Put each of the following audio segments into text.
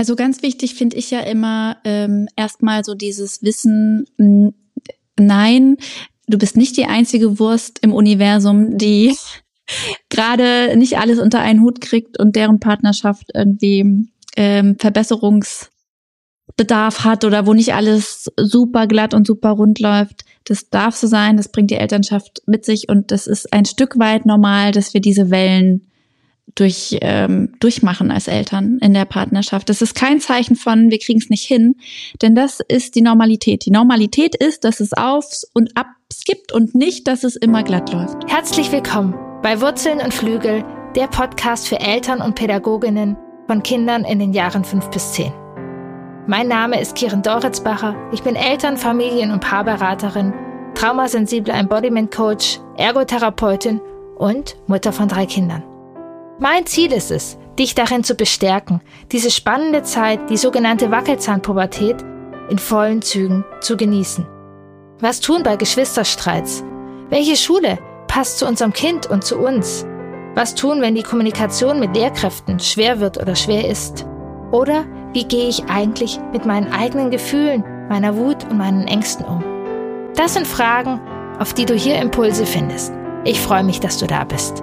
Also ganz wichtig finde ich ja immer ähm, erstmal so dieses Wissen, nein, du bist nicht die einzige Wurst im Universum, die gerade nicht alles unter einen Hut kriegt und deren Partnerschaft irgendwie ähm, Verbesserungsbedarf hat oder wo nicht alles super glatt und super rund läuft. Das darf so sein, das bringt die Elternschaft mit sich und das ist ein Stück weit normal, dass wir diese Wellen durch, ähm, durchmachen als Eltern in der Partnerschaft. Das ist kein Zeichen von, wir kriegen es nicht hin, denn das ist die Normalität. Die Normalität ist, dass es Aufs und Abs gibt und nicht, dass es immer glatt läuft. Herzlich willkommen bei Wurzeln und Flügel, der Podcast für Eltern und Pädagoginnen von Kindern in den Jahren fünf bis zehn. Mein Name ist Kiren Doritzbacher. Ich bin Eltern-, Familien- und Paarberaterin, traumasensible Embodiment Coach, Ergotherapeutin und Mutter von drei Kindern. Mein Ziel ist es, dich darin zu bestärken, diese spannende Zeit, die sogenannte Wackelzahnpubertät, in vollen Zügen zu genießen. Was tun bei Geschwisterstreits? Welche Schule passt zu unserem Kind und zu uns? Was tun, wenn die Kommunikation mit Lehrkräften schwer wird oder schwer ist? Oder wie gehe ich eigentlich mit meinen eigenen Gefühlen, meiner Wut und meinen Ängsten um? Das sind Fragen, auf die du hier Impulse findest. Ich freue mich, dass du da bist.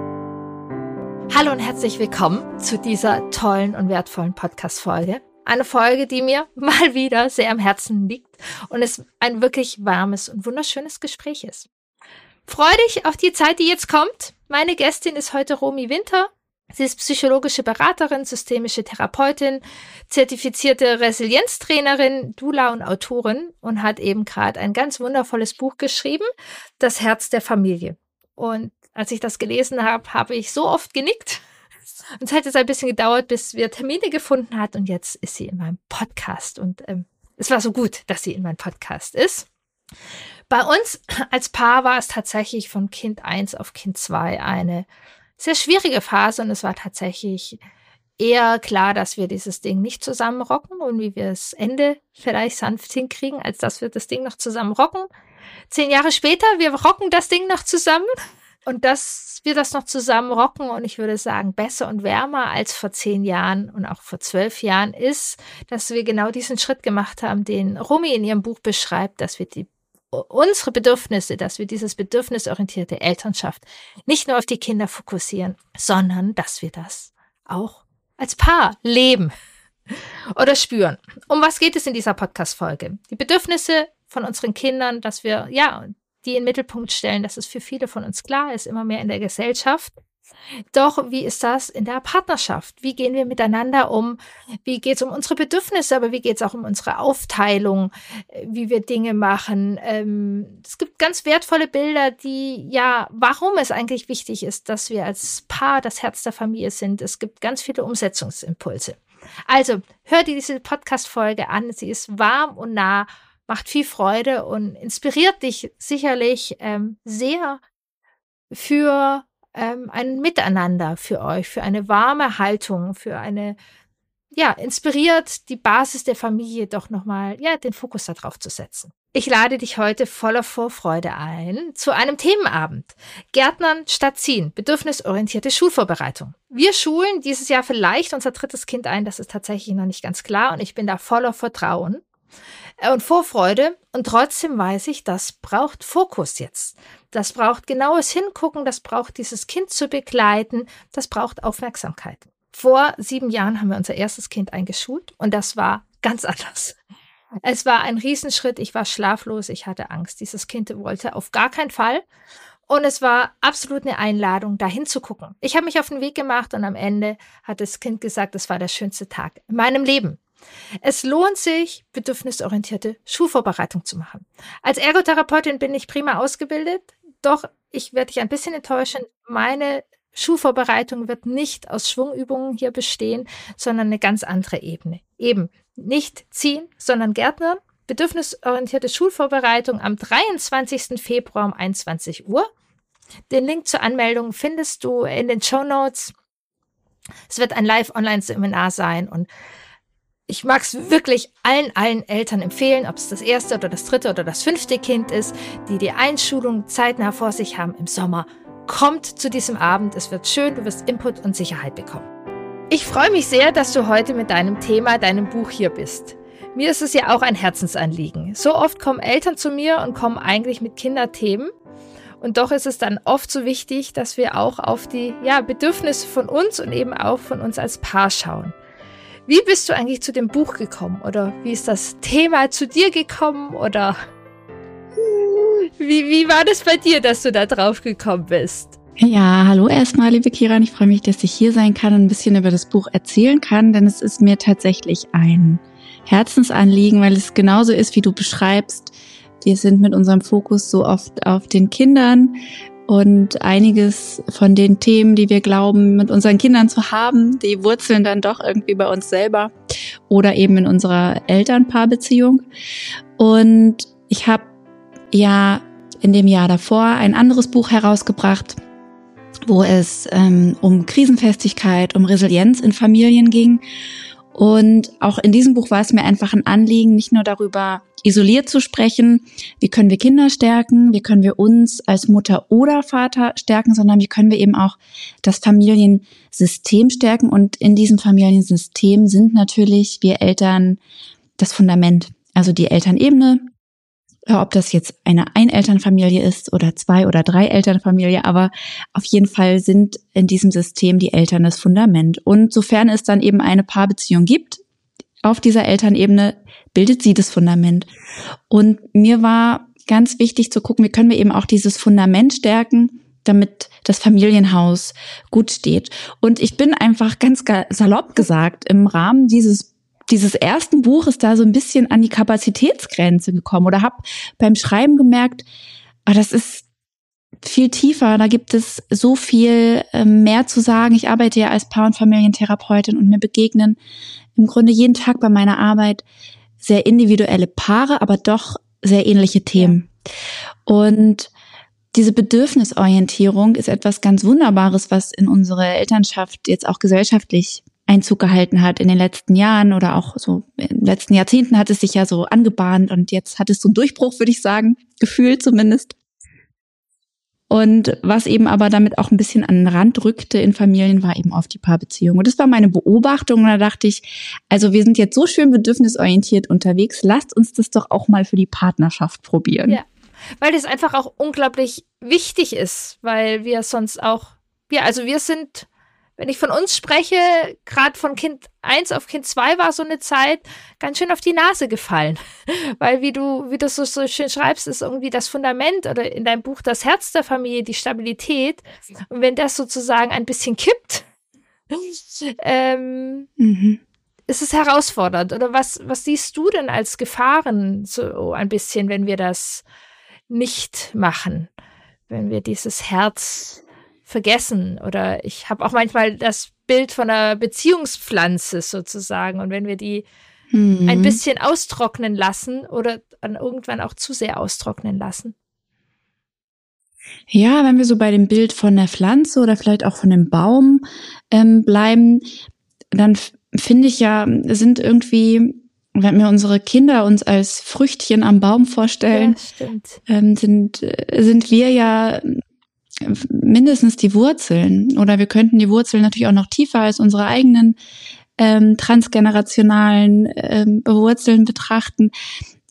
Hallo und herzlich willkommen zu dieser tollen und wertvollen Podcast-Folge. Eine Folge, die mir mal wieder sehr am Herzen liegt und es ein wirklich warmes und wunderschönes Gespräch ist. Freu dich auf die Zeit, die jetzt kommt. Meine Gästin ist heute Romy Winter. Sie ist psychologische Beraterin, systemische Therapeutin, zertifizierte Resilienztrainerin, Dula und Autorin und hat eben gerade ein ganz wundervolles Buch geschrieben, Das Herz der Familie. Und als ich das gelesen habe, habe ich so oft genickt. Und es hat jetzt ein bisschen gedauert, bis wir Termine gefunden hat. Und jetzt ist sie in meinem Podcast. Und ähm, es war so gut, dass sie in meinem Podcast ist. Bei uns als Paar war es tatsächlich von Kind 1 auf Kind 2 eine sehr schwierige Phase und es war tatsächlich eher klar, dass wir dieses Ding nicht zusammen rocken und wie wir das Ende vielleicht sanft hinkriegen, als dass wir das Ding noch zusammen rocken. Zehn Jahre später, wir rocken das Ding noch zusammen und dass wir das noch zusammen rocken und ich würde sagen, besser und wärmer als vor zehn Jahren und auch vor zwölf Jahren ist, dass wir genau diesen Schritt gemacht haben, den Rumi in ihrem Buch beschreibt, dass wir die unsere Bedürfnisse, dass wir dieses bedürfnisorientierte Elternschaft nicht nur auf die Kinder fokussieren, sondern dass wir das auch als Paar leben oder spüren. Um was geht es in dieser Podcast-Folge? Die Bedürfnisse von unseren Kindern, dass wir, ja, die in den Mittelpunkt stellen, dass es für viele von uns klar ist, immer mehr in der Gesellschaft. Doch wie ist das in der Partnerschaft? Wie gehen wir miteinander um? Wie geht es um unsere Bedürfnisse, aber wie geht es auch um unsere Aufteilung, äh, wie wir Dinge machen? Ähm, es gibt ganz wertvolle Bilder, die ja, warum es eigentlich wichtig ist, dass wir als Paar das Herz der Familie sind. Es gibt ganz viele Umsetzungsimpulse. Also, hör dir diese Podcast-Folge an. Sie ist warm und nah, macht viel Freude und inspiriert dich sicherlich ähm, sehr für ähm, ein Miteinander für euch, für eine warme Haltung, für eine, ja, inspiriert die Basis der Familie doch nochmal, ja, den Fokus darauf zu setzen. Ich lade dich heute voller Vorfreude ein zu einem Themenabend. Gärtnern statt ziehen. Bedürfnisorientierte Schulvorbereitung. Wir schulen dieses Jahr vielleicht unser drittes Kind ein. Das ist tatsächlich noch nicht ganz klar und ich bin da voller Vertrauen. Äh, und Vorfreude. Und trotzdem weiß ich, das braucht Fokus jetzt. Das braucht genaues Hingucken, das braucht dieses Kind zu begleiten, das braucht Aufmerksamkeit. Vor sieben Jahren haben wir unser erstes Kind eingeschult und das war ganz anders. Es war ein Riesenschritt. Ich war schlaflos, ich hatte Angst. Dieses Kind wollte auf gar keinen Fall. Und es war absolut eine Einladung, dahin zu gucken. Ich habe mich auf den Weg gemacht und am Ende hat das Kind gesagt, es war der schönste Tag in meinem Leben. Es lohnt sich, bedürfnisorientierte Schulvorbereitung zu machen. Als Ergotherapeutin bin ich prima ausgebildet, doch ich werde dich ein bisschen enttäuschen. Meine Schulvorbereitung wird nicht aus Schwungübungen hier bestehen, sondern eine ganz andere Ebene. Eben nicht ziehen, sondern Gärtnern. Bedürfnisorientierte Schulvorbereitung am 23. Februar um 21 Uhr. Den Link zur Anmeldung findest du in den Show Notes. Es wird ein Live-Online-Seminar sein und ich mag es wirklich allen, allen Eltern empfehlen, ob es das erste oder das dritte oder das fünfte Kind ist, die die Einschulung zeitnah vor sich haben im Sommer. Kommt zu diesem Abend, es wird schön, du wirst Input und Sicherheit bekommen. Ich freue mich sehr, dass du heute mit deinem Thema, deinem Buch hier bist. Mir ist es ja auch ein Herzensanliegen. So oft kommen Eltern zu mir und kommen eigentlich mit Kinderthemen. Und doch ist es dann oft so wichtig, dass wir auch auf die ja, Bedürfnisse von uns und eben auch von uns als Paar schauen. Wie bist du eigentlich zu dem Buch gekommen? Oder wie ist das Thema zu dir gekommen? Oder wie, wie war das bei dir, dass du da drauf gekommen bist? Ja, hallo erstmal, liebe Kiran. Ich freue mich, dass ich hier sein kann und ein bisschen über das Buch erzählen kann, denn es ist mir tatsächlich ein Herzensanliegen, weil es genauso ist, wie du beschreibst. Wir sind mit unserem Fokus so oft auf den Kindern und einiges von den Themen, die wir glauben, mit unseren Kindern zu haben, die wurzeln dann doch irgendwie bei uns selber oder eben in unserer Elternpaarbeziehung. Und ich habe ja in dem Jahr davor ein anderes Buch herausgebracht, wo es ähm, um Krisenfestigkeit, um Resilienz in Familien ging. Und auch in diesem Buch war es mir einfach ein Anliegen, nicht nur darüber isoliert zu sprechen, wie können wir Kinder stärken, wie können wir uns als Mutter oder Vater stärken, sondern wie können wir eben auch das Familiensystem stärken. Und in diesem Familiensystem sind natürlich wir Eltern das Fundament, also die Elternebene, ob das jetzt eine Einelternfamilie ist oder zwei oder drei Elternfamilie, aber auf jeden Fall sind in diesem System die Eltern das Fundament. Und sofern es dann eben eine Paarbeziehung gibt, auf dieser Elternebene bildet sie das Fundament. Und mir war ganz wichtig zu gucken, wie können wir eben auch dieses Fundament stärken, damit das Familienhaus gut steht. Und ich bin einfach ganz salopp gesagt im Rahmen dieses dieses ersten Buches da so ein bisschen an die Kapazitätsgrenze gekommen oder habe beim Schreiben gemerkt, ah, das ist viel tiefer, da gibt es so viel äh, mehr zu sagen. Ich arbeite ja als Paar- und Familientherapeutin und mir begegnen im Grunde jeden Tag bei meiner Arbeit sehr individuelle Paare, aber doch sehr ähnliche Themen. Und diese Bedürfnisorientierung ist etwas ganz Wunderbares, was in unsere Elternschaft jetzt auch gesellschaftlich Einzug gehalten hat in den letzten Jahren oder auch so in den letzten Jahrzehnten hat es sich ja so angebahnt und jetzt hat es so einen Durchbruch, würde ich sagen, gefühlt zumindest. Und was eben aber damit auch ein bisschen an den Rand rückte in Familien, war eben auf die Paarbeziehung. Und das war meine Beobachtung. Und da dachte ich, also wir sind jetzt so schön bedürfnisorientiert unterwegs, lasst uns das doch auch mal für die Partnerschaft probieren. Ja, weil das einfach auch unglaublich wichtig ist, weil wir sonst auch, ja, also wir sind wenn ich von uns spreche, gerade von Kind 1 auf Kind 2 war so eine Zeit ganz schön auf die Nase gefallen. Weil wie du, wie du so, so schön schreibst, ist irgendwie das Fundament oder in deinem Buch das Herz der Familie, die Stabilität. Und wenn das sozusagen ein bisschen kippt, ähm, mhm. ist es herausfordernd. Oder was, was siehst du denn als Gefahren so ein bisschen, wenn wir das nicht machen? Wenn wir dieses Herz vergessen. Oder ich habe auch manchmal das Bild von einer Beziehungspflanze sozusagen. Und wenn wir die mhm. ein bisschen austrocknen lassen oder dann irgendwann auch zu sehr austrocknen lassen. Ja, wenn wir so bei dem Bild von der Pflanze oder vielleicht auch von dem Baum ähm, bleiben, dann finde ich ja, sind irgendwie, wenn wir unsere Kinder uns als Früchtchen am Baum vorstellen, ja, ähm, sind, äh, sind wir ja mindestens die Wurzeln oder wir könnten die Wurzeln natürlich auch noch tiefer als unsere eigenen ähm, transgenerationalen ähm, Wurzeln betrachten.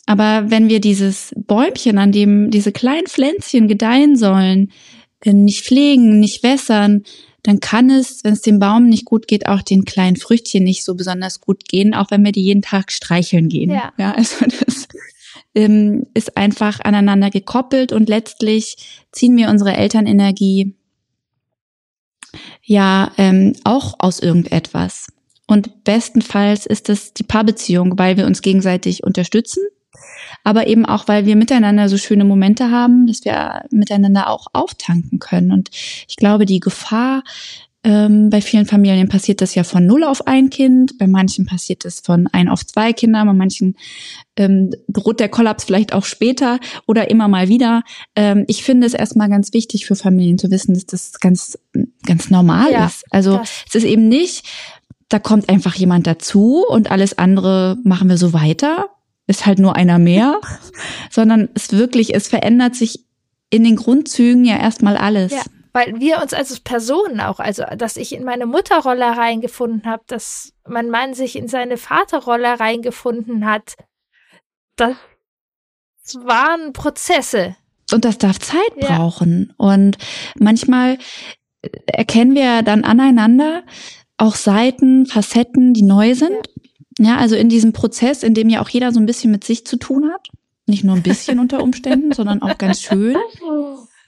Aber wenn wir dieses Bäumchen, an dem diese kleinen Pflänzchen gedeihen sollen, äh, nicht pflegen, nicht wässern, dann kann es, wenn es dem Baum nicht gut geht, auch den kleinen Früchtchen nicht so besonders gut gehen, auch wenn wir die jeden Tag streicheln gehen. Ja, ja also das ähm, ist einfach aneinander gekoppelt und letztlich ziehen wir unsere Elternenergie ja ähm, auch aus irgendetwas. Und bestenfalls ist es die Paarbeziehung, weil wir uns gegenseitig unterstützen, aber eben auch, weil wir miteinander so schöne Momente haben, dass wir miteinander auch auftanken können. Und ich glaube, die Gefahr ähm, bei vielen Familien passiert das ja von null auf ein Kind, bei manchen passiert es von ein auf zwei Kinder, bei manchen ähm, droht der Kollaps vielleicht auch später oder immer mal wieder. Ähm, ich finde es erstmal ganz wichtig für Familien zu wissen, dass das ganz, ganz normal ja, ist. Also das. es ist eben nicht, da kommt einfach jemand dazu und alles andere machen wir so weiter, ist halt nur einer mehr, sondern es wirklich, es verändert sich in den Grundzügen ja erstmal alles. Ja weil wir uns als Personen auch, also dass ich in meine Mutterrolle reingefunden habe, dass mein Mann sich in seine Vaterrolle reingefunden hat, das waren Prozesse. Und das darf Zeit ja. brauchen. Und manchmal erkennen wir dann aneinander auch Seiten, Facetten, die neu sind. Ja. ja, also in diesem Prozess, in dem ja auch jeder so ein bisschen mit sich zu tun hat. Nicht nur ein bisschen unter Umständen, sondern auch ganz schön.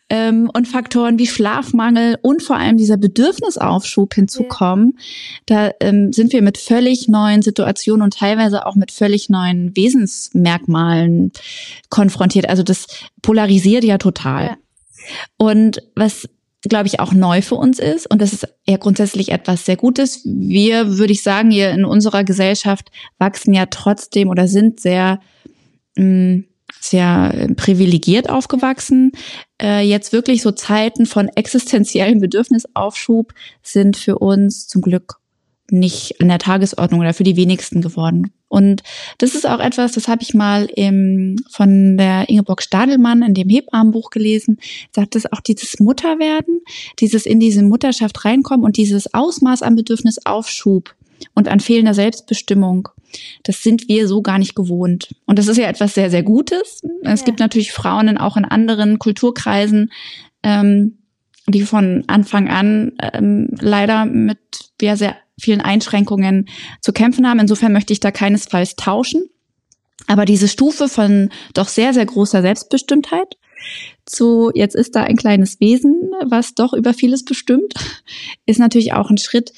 Ähm, und Faktoren wie Schlafmangel und vor allem dieser Bedürfnisaufschub hinzukommen, da ähm, sind wir mit völlig neuen Situationen und teilweise auch mit völlig neuen Wesensmerkmalen konfrontiert. Also das polarisiert ja total. Ja. Und was glaube ich, auch neu für uns ist. Und das ist ja grundsätzlich etwas sehr Gutes. Wir, würde ich sagen, hier in unserer Gesellschaft wachsen ja trotzdem oder sind sehr, mm, sehr privilegiert aufgewachsen. Äh, jetzt wirklich so Zeiten von existenziellem Bedürfnisaufschub sind für uns zum Glück nicht in der Tagesordnung oder für die wenigsten geworden. Und das ist auch etwas, das habe ich mal im, von der Ingeborg Stadelmann in dem Hebammenbuch gelesen, sagt es auch dieses Mutterwerden, dieses in diese Mutterschaft reinkommen und dieses Ausmaß an Bedürfnisaufschub und an fehlender Selbstbestimmung. Das sind wir so gar nicht gewohnt. Und das ist ja etwas sehr, sehr Gutes. Es ja. gibt natürlich Frauen auch in anderen Kulturkreisen, ähm, die von Anfang an ähm, leider mit ja, sehr vielen Einschränkungen zu kämpfen haben. Insofern möchte ich da keinesfalls tauschen. Aber diese Stufe von doch sehr, sehr großer Selbstbestimmtheit zu, jetzt ist da ein kleines Wesen, was doch über vieles bestimmt, ist natürlich auch ein Schritt,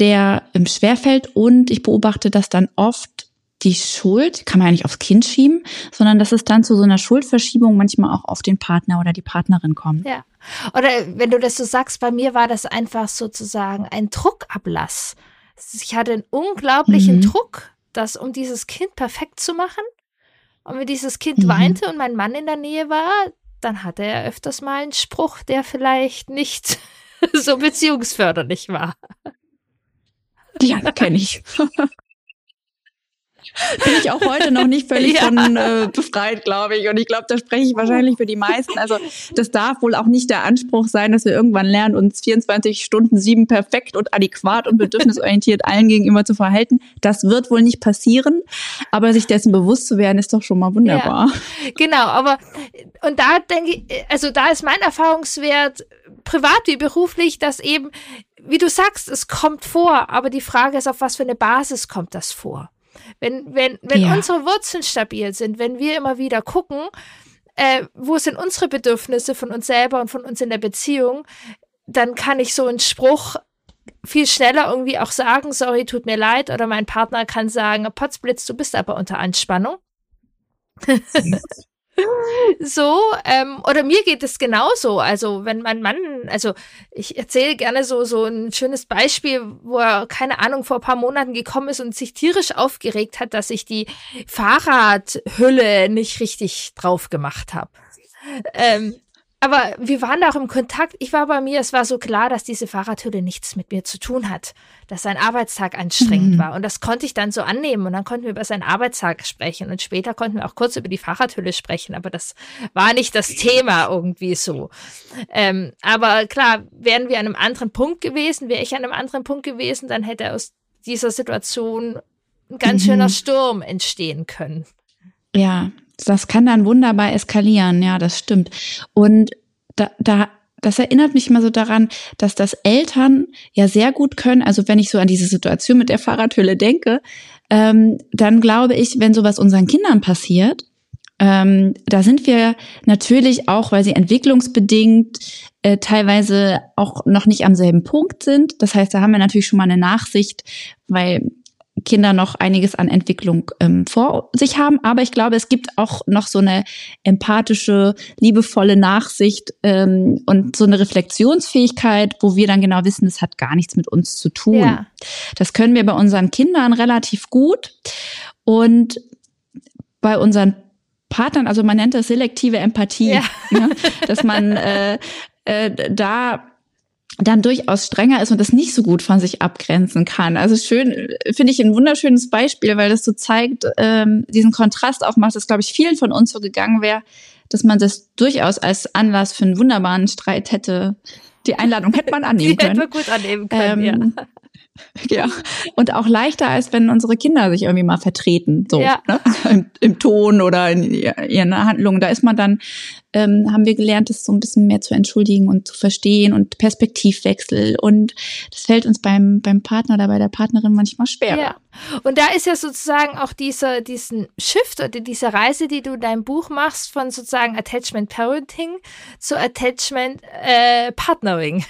der im Schwerfällt und ich beobachte das dann oft die Schuld kann man ja nicht aufs Kind schieben, sondern dass es dann zu so einer Schuldverschiebung manchmal auch auf den Partner oder die Partnerin kommt. Ja. Oder wenn du das so sagst, bei mir war das einfach sozusagen ein Druckablass. Ich hatte einen unglaublichen mhm. Druck, das um dieses Kind perfekt zu machen. Und wenn dieses Kind mhm. weinte und mein Mann in der Nähe war, dann hatte er öfters mal einen Spruch, der vielleicht nicht so beziehungsförderlich war. Ja, kenne ich. bin ich auch heute noch nicht völlig ja. von äh, befreit, glaube ich. Und ich glaube, da spreche ich wahrscheinlich für die meisten. Also das darf wohl auch nicht der Anspruch sein, dass wir irgendwann lernen, uns 24 Stunden sieben perfekt und adäquat und bedürfnisorientiert allen gegenüber zu verhalten. Das wird wohl nicht passieren. Aber sich dessen bewusst zu werden, ist doch schon mal wunderbar. Ja, genau, aber und da denke ich, also da ist mein Erfahrungswert privat wie beruflich, dass eben wie du sagst, es kommt vor, aber die Frage ist, auf was für eine Basis kommt das vor? Wenn, wenn, wenn ja. unsere Wurzeln stabil sind, wenn wir immer wieder gucken, äh, wo sind unsere Bedürfnisse von uns selber und von uns in der Beziehung, dann kann ich so einen Spruch viel schneller irgendwie auch sagen, sorry, tut mir leid, oder mein Partner kann sagen, Potzblitz, du bist aber unter Anspannung. so, ähm, oder mir geht es genauso. Also, wenn mein Mann, also ich erzähle gerne so, so ein schönes Beispiel, wo er, keine Ahnung, vor ein paar Monaten gekommen ist und sich tierisch aufgeregt hat, dass ich die Fahrradhülle nicht richtig drauf gemacht habe. Ähm, aber wir waren da auch im Kontakt. Ich war bei mir, es war so klar, dass diese Fahrradhülle nichts mit mir zu tun hat, dass sein Arbeitstag anstrengend mhm. war. Und das konnte ich dann so annehmen. Und dann konnten wir über seinen Arbeitstag sprechen. Und später konnten wir auch kurz über die Fahrradhülle sprechen. Aber das war nicht das Thema irgendwie so. Ähm, aber klar, wären wir an einem anderen Punkt gewesen, wäre ich an einem anderen Punkt gewesen, dann hätte aus dieser Situation ein ganz mhm. schöner Sturm entstehen können. Ja, das kann dann wunderbar eskalieren, ja, das stimmt. Und da, da, das erinnert mich immer so daran, dass das Eltern ja sehr gut können. Also wenn ich so an diese Situation mit der Fahrradhülle denke, ähm, dann glaube ich, wenn sowas unseren Kindern passiert, ähm, da sind wir natürlich auch, weil sie entwicklungsbedingt äh, teilweise auch noch nicht am selben Punkt sind. Das heißt, da haben wir natürlich schon mal eine Nachsicht, weil Kinder noch einiges an Entwicklung ähm, vor sich haben. Aber ich glaube, es gibt auch noch so eine empathische, liebevolle Nachsicht ähm, und so eine Reflexionsfähigkeit, wo wir dann genau wissen, es hat gar nichts mit uns zu tun. Ja. Das können wir bei unseren Kindern relativ gut. Und bei unseren Partnern, also man nennt das selektive Empathie, ja. ne? dass man äh, äh, da dann durchaus strenger ist und das nicht so gut von sich abgrenzen kann. Also schön, finde ich ein wunderschönes Beispiel, weil das so zeigt, ähm, diesen Kontrast aufmacht, dass, glaube ich, vielen von uns so gegangen wäre, dass man das durchaus als Anlass für einen wunderbaren Streit hätte Die Einladung hätte man annehmen Die können. hätte man gut annehmen können, Ähm, ja. Ja, und auch leichter, als wenn unsere Kinder sich irgendwie mal vertreten, so Ja. ne? Im, im Ton oder in ihr- ihren Handlungen. Da ist man dann, ähm, haben wir gelernt, das so ein bisschen mehr zu entschuldigen und zu verstehen und Perspektivwechsel. Und das fällt uns beim, beim Partner oder bei der Partnerin manchmal schwerer. Ja. Und da ist ja sozusagen auch dieser, diesen Shift oder diese Reise, die du in deinem Buch machst, von sozusagen Attachment Parenting zu Attachment äh, Partnering.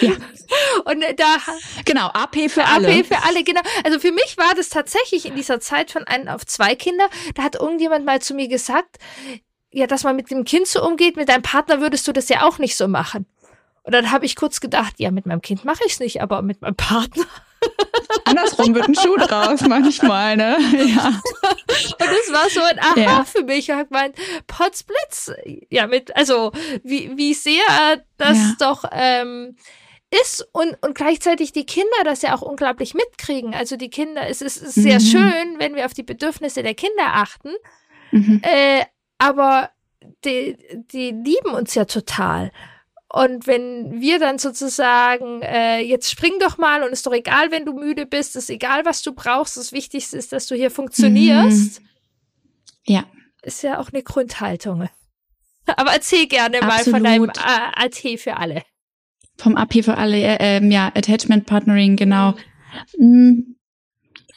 Ja. Und äh, da Genau, AP für alle. AP für alle, genau. Also für mich war das tatsächlich in dieser Zeit von einem auf zwei Kinder. Da hat irgendjemand mal zu mir gesagt, ja, dass man mit dem Kind so umgeht, mit deinem Partner würdest du das ja auch nicht so machen. Und dann habe ich kurz gedacht, ja, mit meinem Kind mache ich es nicht, aber mit meinem Partner. Andersrum wird ein Schuh draus manchmal, ne? Ja. Und das war so ein Aha Ja. für mich. Ich habe gemeint, Potzblitz, ja, mit, also wie, wie sehr das Ja. doch ähm, ist und, und gleichzeitig die Kinder das ja auch unglaublich mitkriegen. Also die Kinder, es ist, ist sehr Mhm. schön, wenn wir auf die Bedürfnisse der Kinder achten, Mhm. äh, aber die, die lieben uns ja total. Und wenn wir dann sozusagen, äh, jetzt spring doch mal und ist doch egal, wenn du müde bist, ist egal, was du brauchst, das Wichtigste ist, dass du hier funktionierst, Ja. ist ja auch eine Grundhaltung. Aber erzähl gerne mal von Absolut. deinem äh, AT für alle. Vom AP für alle, äh, ähm, ja, Attachment Partnering, genau. Mm.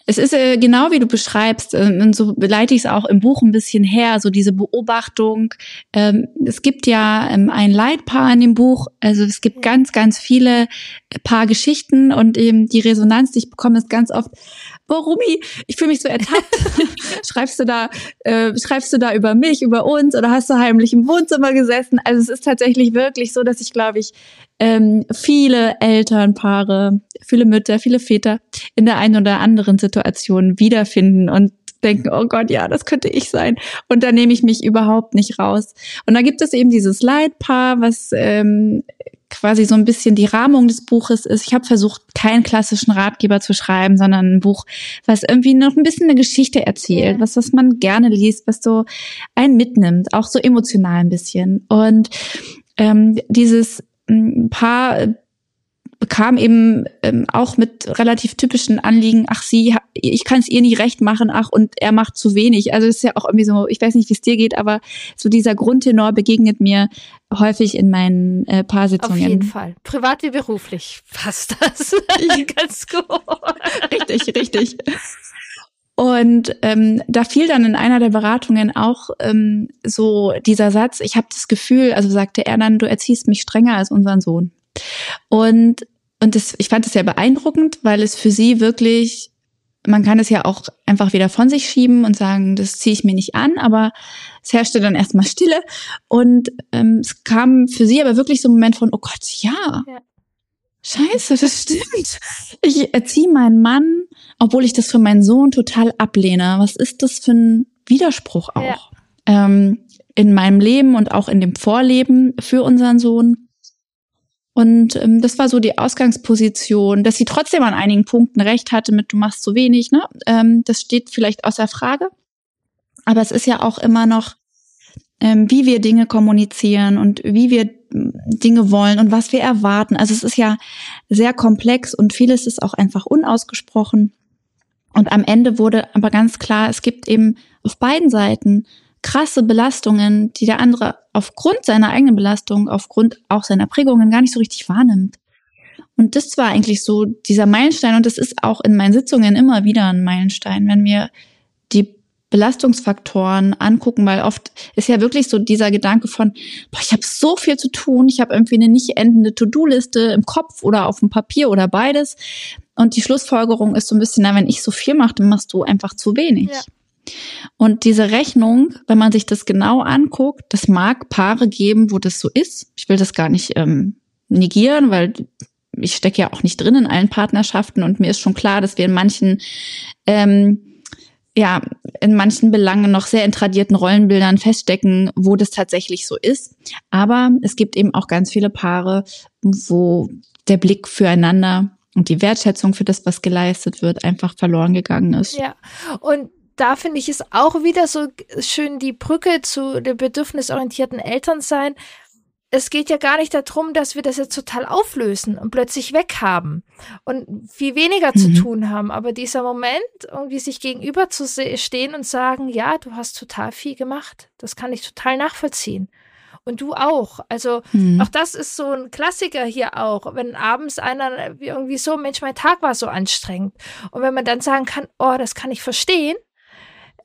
Es ist äh, genau wie du beschreibst, äh, und so leite ich es auch im Buch ein bisschen her, so diese Beobachtung. Ähm, es gibt ja ähm, ein Leitpaar in dem Buch, also es gibt ganz, ganz viele äh, Paar Geschichten und eben die Resonanz, die ich bekomme, ist ganz oft, oh Rumi, ich fühle mich so ertappt. schreibst du da, äh, schreibst du da über mich, über uns oder hast du heimlich im Wohnzimmer gesessen? Also es ist tatsächlich wirklich so, dass ich glaube ich ähm, viele Elternpaare, viele Mütter, viele Väter in der einen oder anderen Situation wiederfinden und denken, oh Gott, ja, das könnte ich sein. Und da nehme ich mich überhaupt nicht raus. Und da gibt es eben dieses Leitpaar, was ähm, quasi so ein bisschen die Rahmung des Buches ist. Ich habe versucht, keinen klassischen Ratgeber zu schreiben, sondern ein Buch, was irgendwie noch ein bisschen eine Geschichte erzählt, was, was man gerne liest, was so einen mitnimmt, auch so emotional ein bisschen. Und ähm, dieses m, Paar bekam eben ähm, auch mit relativ typischen Anliegen, ach sie, ich kann es ihr nie recht machen, ach und er macht zu wenig. Also es ist ja auch irgendwie so, ich weiß nicht, wie es dir geht, aber so dieser Grundtenor begegnet mir häufig in meinen äh, Auf Paarsitzungen. jeden Fall. Privat wie beruflich passt das. Ganz gut. richtig, richtig. Und ähm, da fiel dann in einer der Beratungen auch ähm, so dieser Satz, ich habe das Gefühl, also sagte er dann, du erziehst mich strenger als unseren Sohn. Und, und das, ich fand es sehr beeindruckend, weil es für sie wirklich, man kann es ja auch einfach wieder von sich schieben und sagen, das ziehe ich mir nicht an, aber es herrschte dann erstmal Stille. Und ähm, es kam für sie aber wirklich so ein Moment von, oh Gott, ja. Ja. Scheiße, das stimmt. Ich erziehe meinen Mann, obwohl ich das für meinen Sohn total ablehne. Was ist das für ein Widerspruch auch? Ähm, in meinem Leben und auch in dem Vorleben für unseren Sohn. Und ähm, das war so die Ausgangsposition, dass sie trotzdem an einigen Punkten recht hatte mit, du machst zu wenig. Ne? Ähm, das steht vielleicht außer Frage. Aber es ist ja auch immer noch, ähm, wie wir Dinge kommunizieren und wie wir Dinge wollen und was wir erwarten. Also es ist ja sehr komplex und vieles ist auch einfach unausgesprochen. Und am Ende wurde aber ganz klar, es gibt eben auf beiden Seiten krasse Belastungen, die der andere aufgrund seiner eigenen Belastung, aufgrund auch seiner Prägungen gar nicht so richtig wahrnimmt. Und das war eigentlich so dieser Meilenstein und das ist auch in meinen Sitzungen immer wieder ein Meilenstein, wenn wir die Belastungsfaktoren angucken, weil oft ist ja wirklich so dieser Gedanke von, boah, ich habe so viel zu tun, ich habe irgendwie eine nicht endende To-Do-Liste im Kopf oder auf dem Papier oder beides. Und die Schlussfolgerung ist so ein bisschen, na, wenn ich so viel mache, dann machst du einfach zu wenig. Ja. Und diese Rechnung, wenn man sich das genau anguckt, das mag Paare geben, wo das so ist. Ich will das gar nicht ähm, negieren, weil ich stecke ja auch nicht drin in allen Partnerschaften und mir ist schon klar, dass wir in manchen ähm, ja, in manchen Belangen noch sehr in tradierten Rollenbildern feststecken, wo das tatsächlich so ist. Aber es gibt eben auch ganz viele Paare, wo der Blick füreinander und die Wertschätzung für das, was geleistet wird, einfach verloren gegangen ist. Ja, und da finde ich es auch wieder so schön die Brücke zu dem bedürfnisorientierten Elternsein. es geht ja gar nicht darum, dass wir das jetzt total auflösen und plötzlich weghaben und viel weniger mhm. zu tun haben. Aber dieser Moment, irgendwie sich gegenüber zu stehen und sagen, ja, du hast total viel gemacht. Das kann ich total nachvollziehen. Und du auch. Also mhm. auch das ist so ein Klassiker hier auch, wenn abends einer irgendwie so, Mensch, mein Tag war so anstrengend. Und wenn man dann sagen kann, oh, das kann ich verstehen,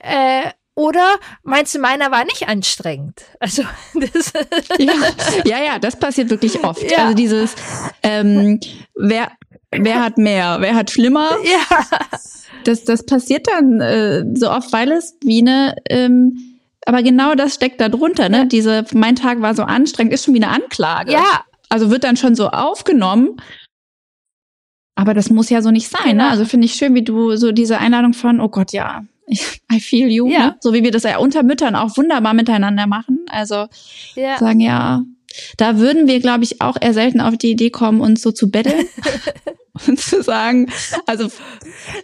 äh, oder meinst du, meiner war nicht anstrengend? Also das ja, ja, ja, das passiert wirklich oft. Ja. Also dieses, ähm, wer, wer hat mehr, wer hat schlimmer? Ja. Das, das passiert dann äh, so oft, weil es wie eine, ähm, aber genau das steckt da drunter, ne? Ja. Diese, mein Tag war so anstrengend, ist schon wie eine Anklage. Ja. Also wird dann schon so aufgenommen. Aber das muss ja so nicht sein, ne? Genau. Also finde ich schön, wie du so diese Einladung von, oh Gott, ja, I feel you, ja. ne? so wie wir das ja unter Müttern auch wunderbar miteinander machen. Also ja. sagen ja, da würden wir, glaube ich, auch eher selten auf die Idee kommen, uns so zu betteln und zu sagen, also,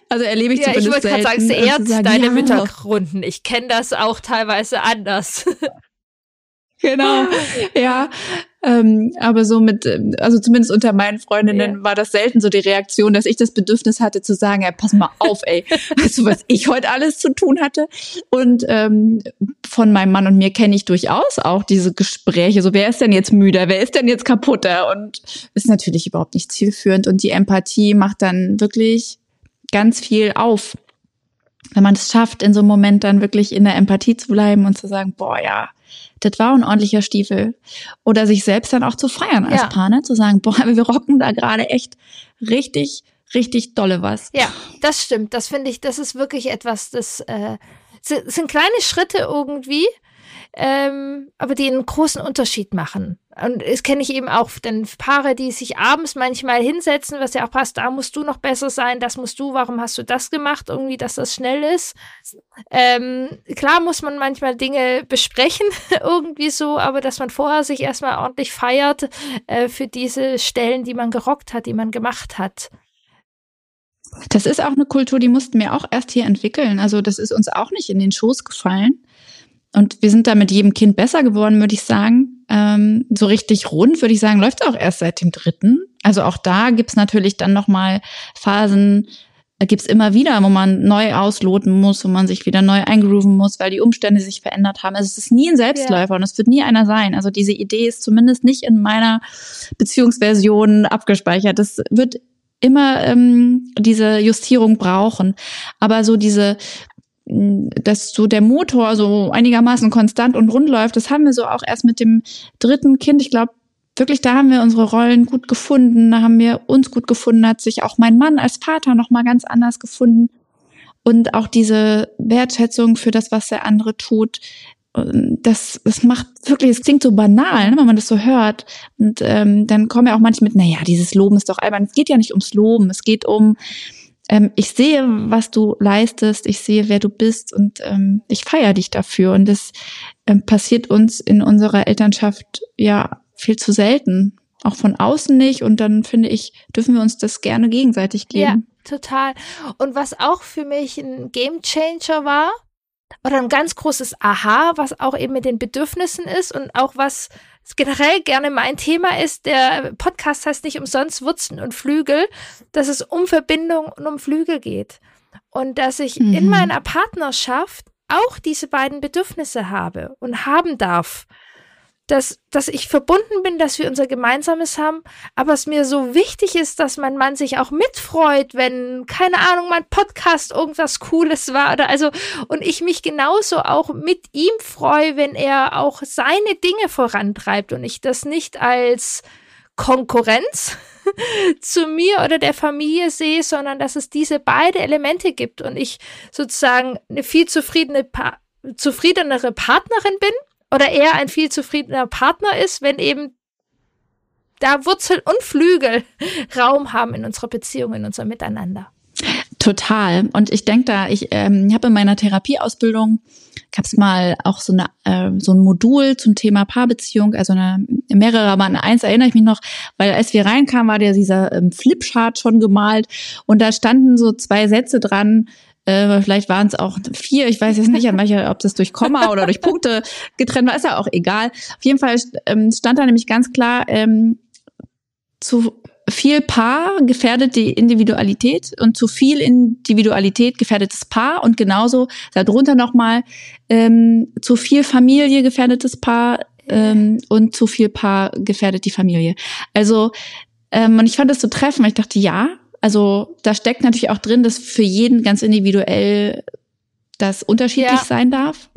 also erlebe ich ja, zumindest ich wollte gerade sagen, es ehrt deine ja. Müttergrunden. Ich kenne das auch teilweise anders. Genau, ja. Ähm, aber so mit, ähm, also zumindest unter meinen Freundinnen ja. war das selten so die Reaktion, dass ich das Bedürfnis hatte zu sagen, ja, pass mal auf, ey, weißt du, was ich heute alles zu tun hatte? Und ähm, von meinem Mann und mir kenne ich durchaus auch diese Gespräche, so wer ist denn jetzt müder, wer ist denn jetzt kaputter? Und ist natürlich überhaupt nicht zielführend. Und die Empathie macht dann wirklich ganz viel auf. Wenn man es schafft, in so einem Moment dann wirklich in der Empathie zu bleiben und zu sagen, boah, ja, das war ein ordentlicher Stiefel. Oder sich selbst dann auch zu feiern als ja. Paar, ne? zu sagen, boah, wir rocken da gerade echt richtig, richtig dolle was. Ja, das stimmt. Das finde ich, das ist wirklich etwas, das äh, sind kleine Schritte irgendwie, ähm, aber die einen großen Unterschied machen. Und das kenne ich eben auch dann Paare, die sich abends manchmal hinsetzen, was ja auch passt, da musst du noch besser sein, das musst du, warum hast du das gemacht, irgendwie, dass das schnell ist. Ähm, klar muss man manchmal Dinge besprechen, irgendwie so, aber dass man vorher sich erstmal ordentlich feiert äh, für diese Stellen, die man gerockt hat, die man gemacht hat. Das ist auch eine Kultur, die mussten wir auch erst hier entwickeln. Also das ist uns auch nicht in den Schoß gefallen. Und wir sind da mit jedem Kind besser geworden, würde ich sagen. Ähm, so richtig rund, würde ich sagen, läuft auch erst seit dem dritten. Also auch da gibt's natürlich dann nochmal Phasen, da gibt's immer wieder, wo man neu ausloten muss, wo man sich wieder neu eingrooven muss, weil die Umstände sich verändert haben. Also es ist nie ein Selbstläufer ja. und es wird nie einer sein. Also diese Idee ist zumindest nicht in meiner Beziehungsversion abgespeichert. Das wird immer ähm, diese Justierung brauchen. Aber so diese dass so der Motor so einigermaßen konstant und rund läuft, das haben wir so auch erst mit dem dritten Kind. Ich glaube, wirklich, da haben wir unsere Rollen gut gefunden, da haben wir uns gut gefunden, hat sich auch mein Mann als Vater nochmal ganz anders gefunden. Und auch diese Wertschätzung für das, was der andere tut, ähm, das, das macht wirklich, es klingt so banal, ne, wenn man das so hört. Und ähm, dann kommen ja auch manche mit, naja, dieses Loben ist doch albern. Es geht ja nicht ums Loben, es geht um ähm, ich sehe, was du leistest, ich sehe, wer du bist und ähm, ich feiere dich dafür. Und das ähm, passiert uns in unserer Elternschaft ja viel zu selten. Auch von außen nicht. Und dann finde ich, dürfen wir uns das gerne gegenseitig geben. Ja, total. Und was auch für mich ein Game Changer war, oder ein ganz großes Aha, was auch eben mit den Bedürfnissen ist und auch was generell gerne mein Thema ist. Der Podcast heißt nicht umsonst Wurzeln und Flügel, dass es um Verbindung und um Flügel geht. Und dass ich mhm. in meiner Partnerschaft auch diese beiden Bedürfnisse habe und haben darf dass, dass ich verbunden bin, dass wir unser Gemeinsames haben, aber es mir so wichtig ist, dass mein Mann sich auch mitfreut, wenn, keine Ahnung, mein Podcast irgendwas Cooles war oder also, und ich mich genauso auch mit ihm freue, wenn er auch seine Dinge vorantreibt und ich das nicht als Konkurrenz zu mir oder der Familie sehe, sondern dass es diese beide Elemente gibt und ich sozusagen eine viel zufriedene pa zufriedenere Partnerin bin oder eher ein viel zufriedener Partner ist, wenn eben da Wurzel und Flügel Raum haben in unserer Beziehung, in unserem Miteinander. Total. Und ich denke da, ich ähm, habe in meiner Therapieausbildung gab es mal auch so eine äh, so ein Modul zum Thema Paarbeziehung, also eine mehrere, aber an eins erinnere ich mich noch, weil als wir reinkamen, war der dieser ähm, Flipchart schon gemalt und da standen so zwei Sätze dran, Äh, vielleicht waren es auch vier, ich weiß jetzt nicht, an ob das durch Komma oder durch Punkte getrennt war, ist ja auch egal. Auf jeden Fall ähm, stand da nämlich ganz klar, ähm, zu viel Paar gefährdet die Individualität und zu viel Individualität gefährdet das Paar und genauso darunter nochmal ähm, zu viel Familie gefährdetes Paar ähm, und zu viel Paar gefährdet die Familie. Also ähm, und ich fand das so treffend, weil ich dachte, ja, also da steckt natürlich auch drin, dass für jeden ganz individuell das unterschiedlich ja. sein darf,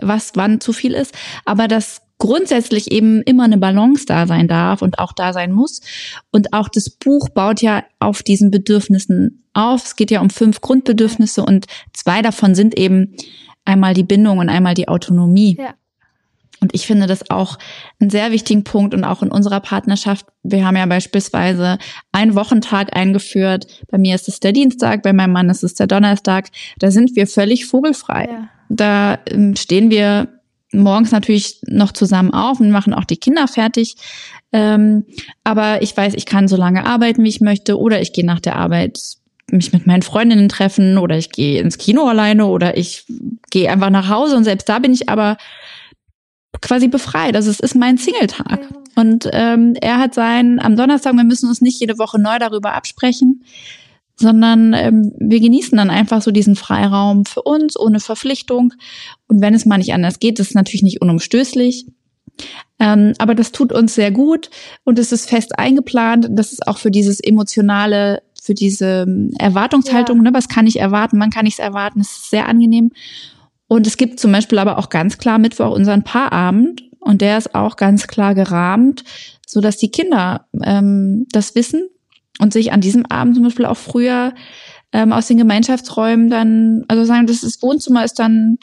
was wann zu viel ist, aber dass grundsätzlich eben immer eine Balance da sein darf und auch da sein muss. Und auch das Buch baut ja auf diesen Bedürfnissen auf. Es geht ja um fünf Grundbedürfnisse und zwei davon sind eben einmal die Bindung und einmal die Autonomie. Ja. Und ich finde das auch einen sehr wichtigen Punkt und auch in unserer Partnerschaft. Wir haben ja beispielsweise einen Wochentag eingeführt. Bei mir ist es der Dienstag, bei meinem Mann ist es der Donnerstag. Da sind wir völlig vogelfrei. Ja. Da ähm, stehen wir morgens natürlich noch zusammen auf und machen auch die Kinder fertig. Ähm, aber ich weiß, ich kann so lange arbeiten, wie ich möchte, oder ich gehe nach der Arbeit mich mit meinen Freundinnen treffen oder ich gehe ins Kino alleine oder ich gehe einfach nach Hause und selbst da bin ich aber quasi befreit. Also es ist mein Singletag. Ja. Und ähm, er hat sein am Donnerstag, wir müssen uns nicht jede Woche neu darüber absprechen, sondern ähm, wir genießen dann einfach so diesen Freiraum für uns, ohne Verpflichtung. Und wenn es mal nicht anders geht, ist es natürlich nicht unumstößlich. Ähm, aber das tut uns sehr gut und es ist fest eingeplant. Das ist auch für dieses emotionale, für diese ähm, Erwartungshaltung, ja. ne, was kann ich erwarten, wann kann ich es erwarten, das ist sehr angenehm. Und es gibt zum Beispiel aber auch ganz klar Mittwoch unseren Paarabend und der ist auch ganz klar gerahmt, so dass die Kinder ähm, das wissen und sich an diesem Abend zum Beispiel auch früher ähm, aus den Gemeinschaftsräumen dann, also sagen, das ist Wohnzimmer ist dann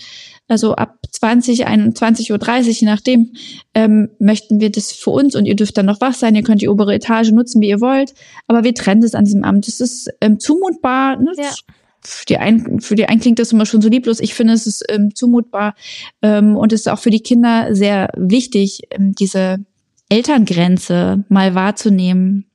also ab 20, 21 Uhr 30, je nachdem, ähm, möchten wir das für uns und ihr dürft dann noch wach sein, ihr könnt die obere Etage nutzen, wie ihr wollt, aber wir trennen das an diesem Abend. Das ist ähm, zumutbar, ne? Ja für die einen, für die einen klingt das immer schon so lieblos. Ich finde, es ist ähm, zumutbar ähm, und es ist auch für die Kinder sehr wichtig, ähm, diese Elterngrenze mal wahrzunehmen.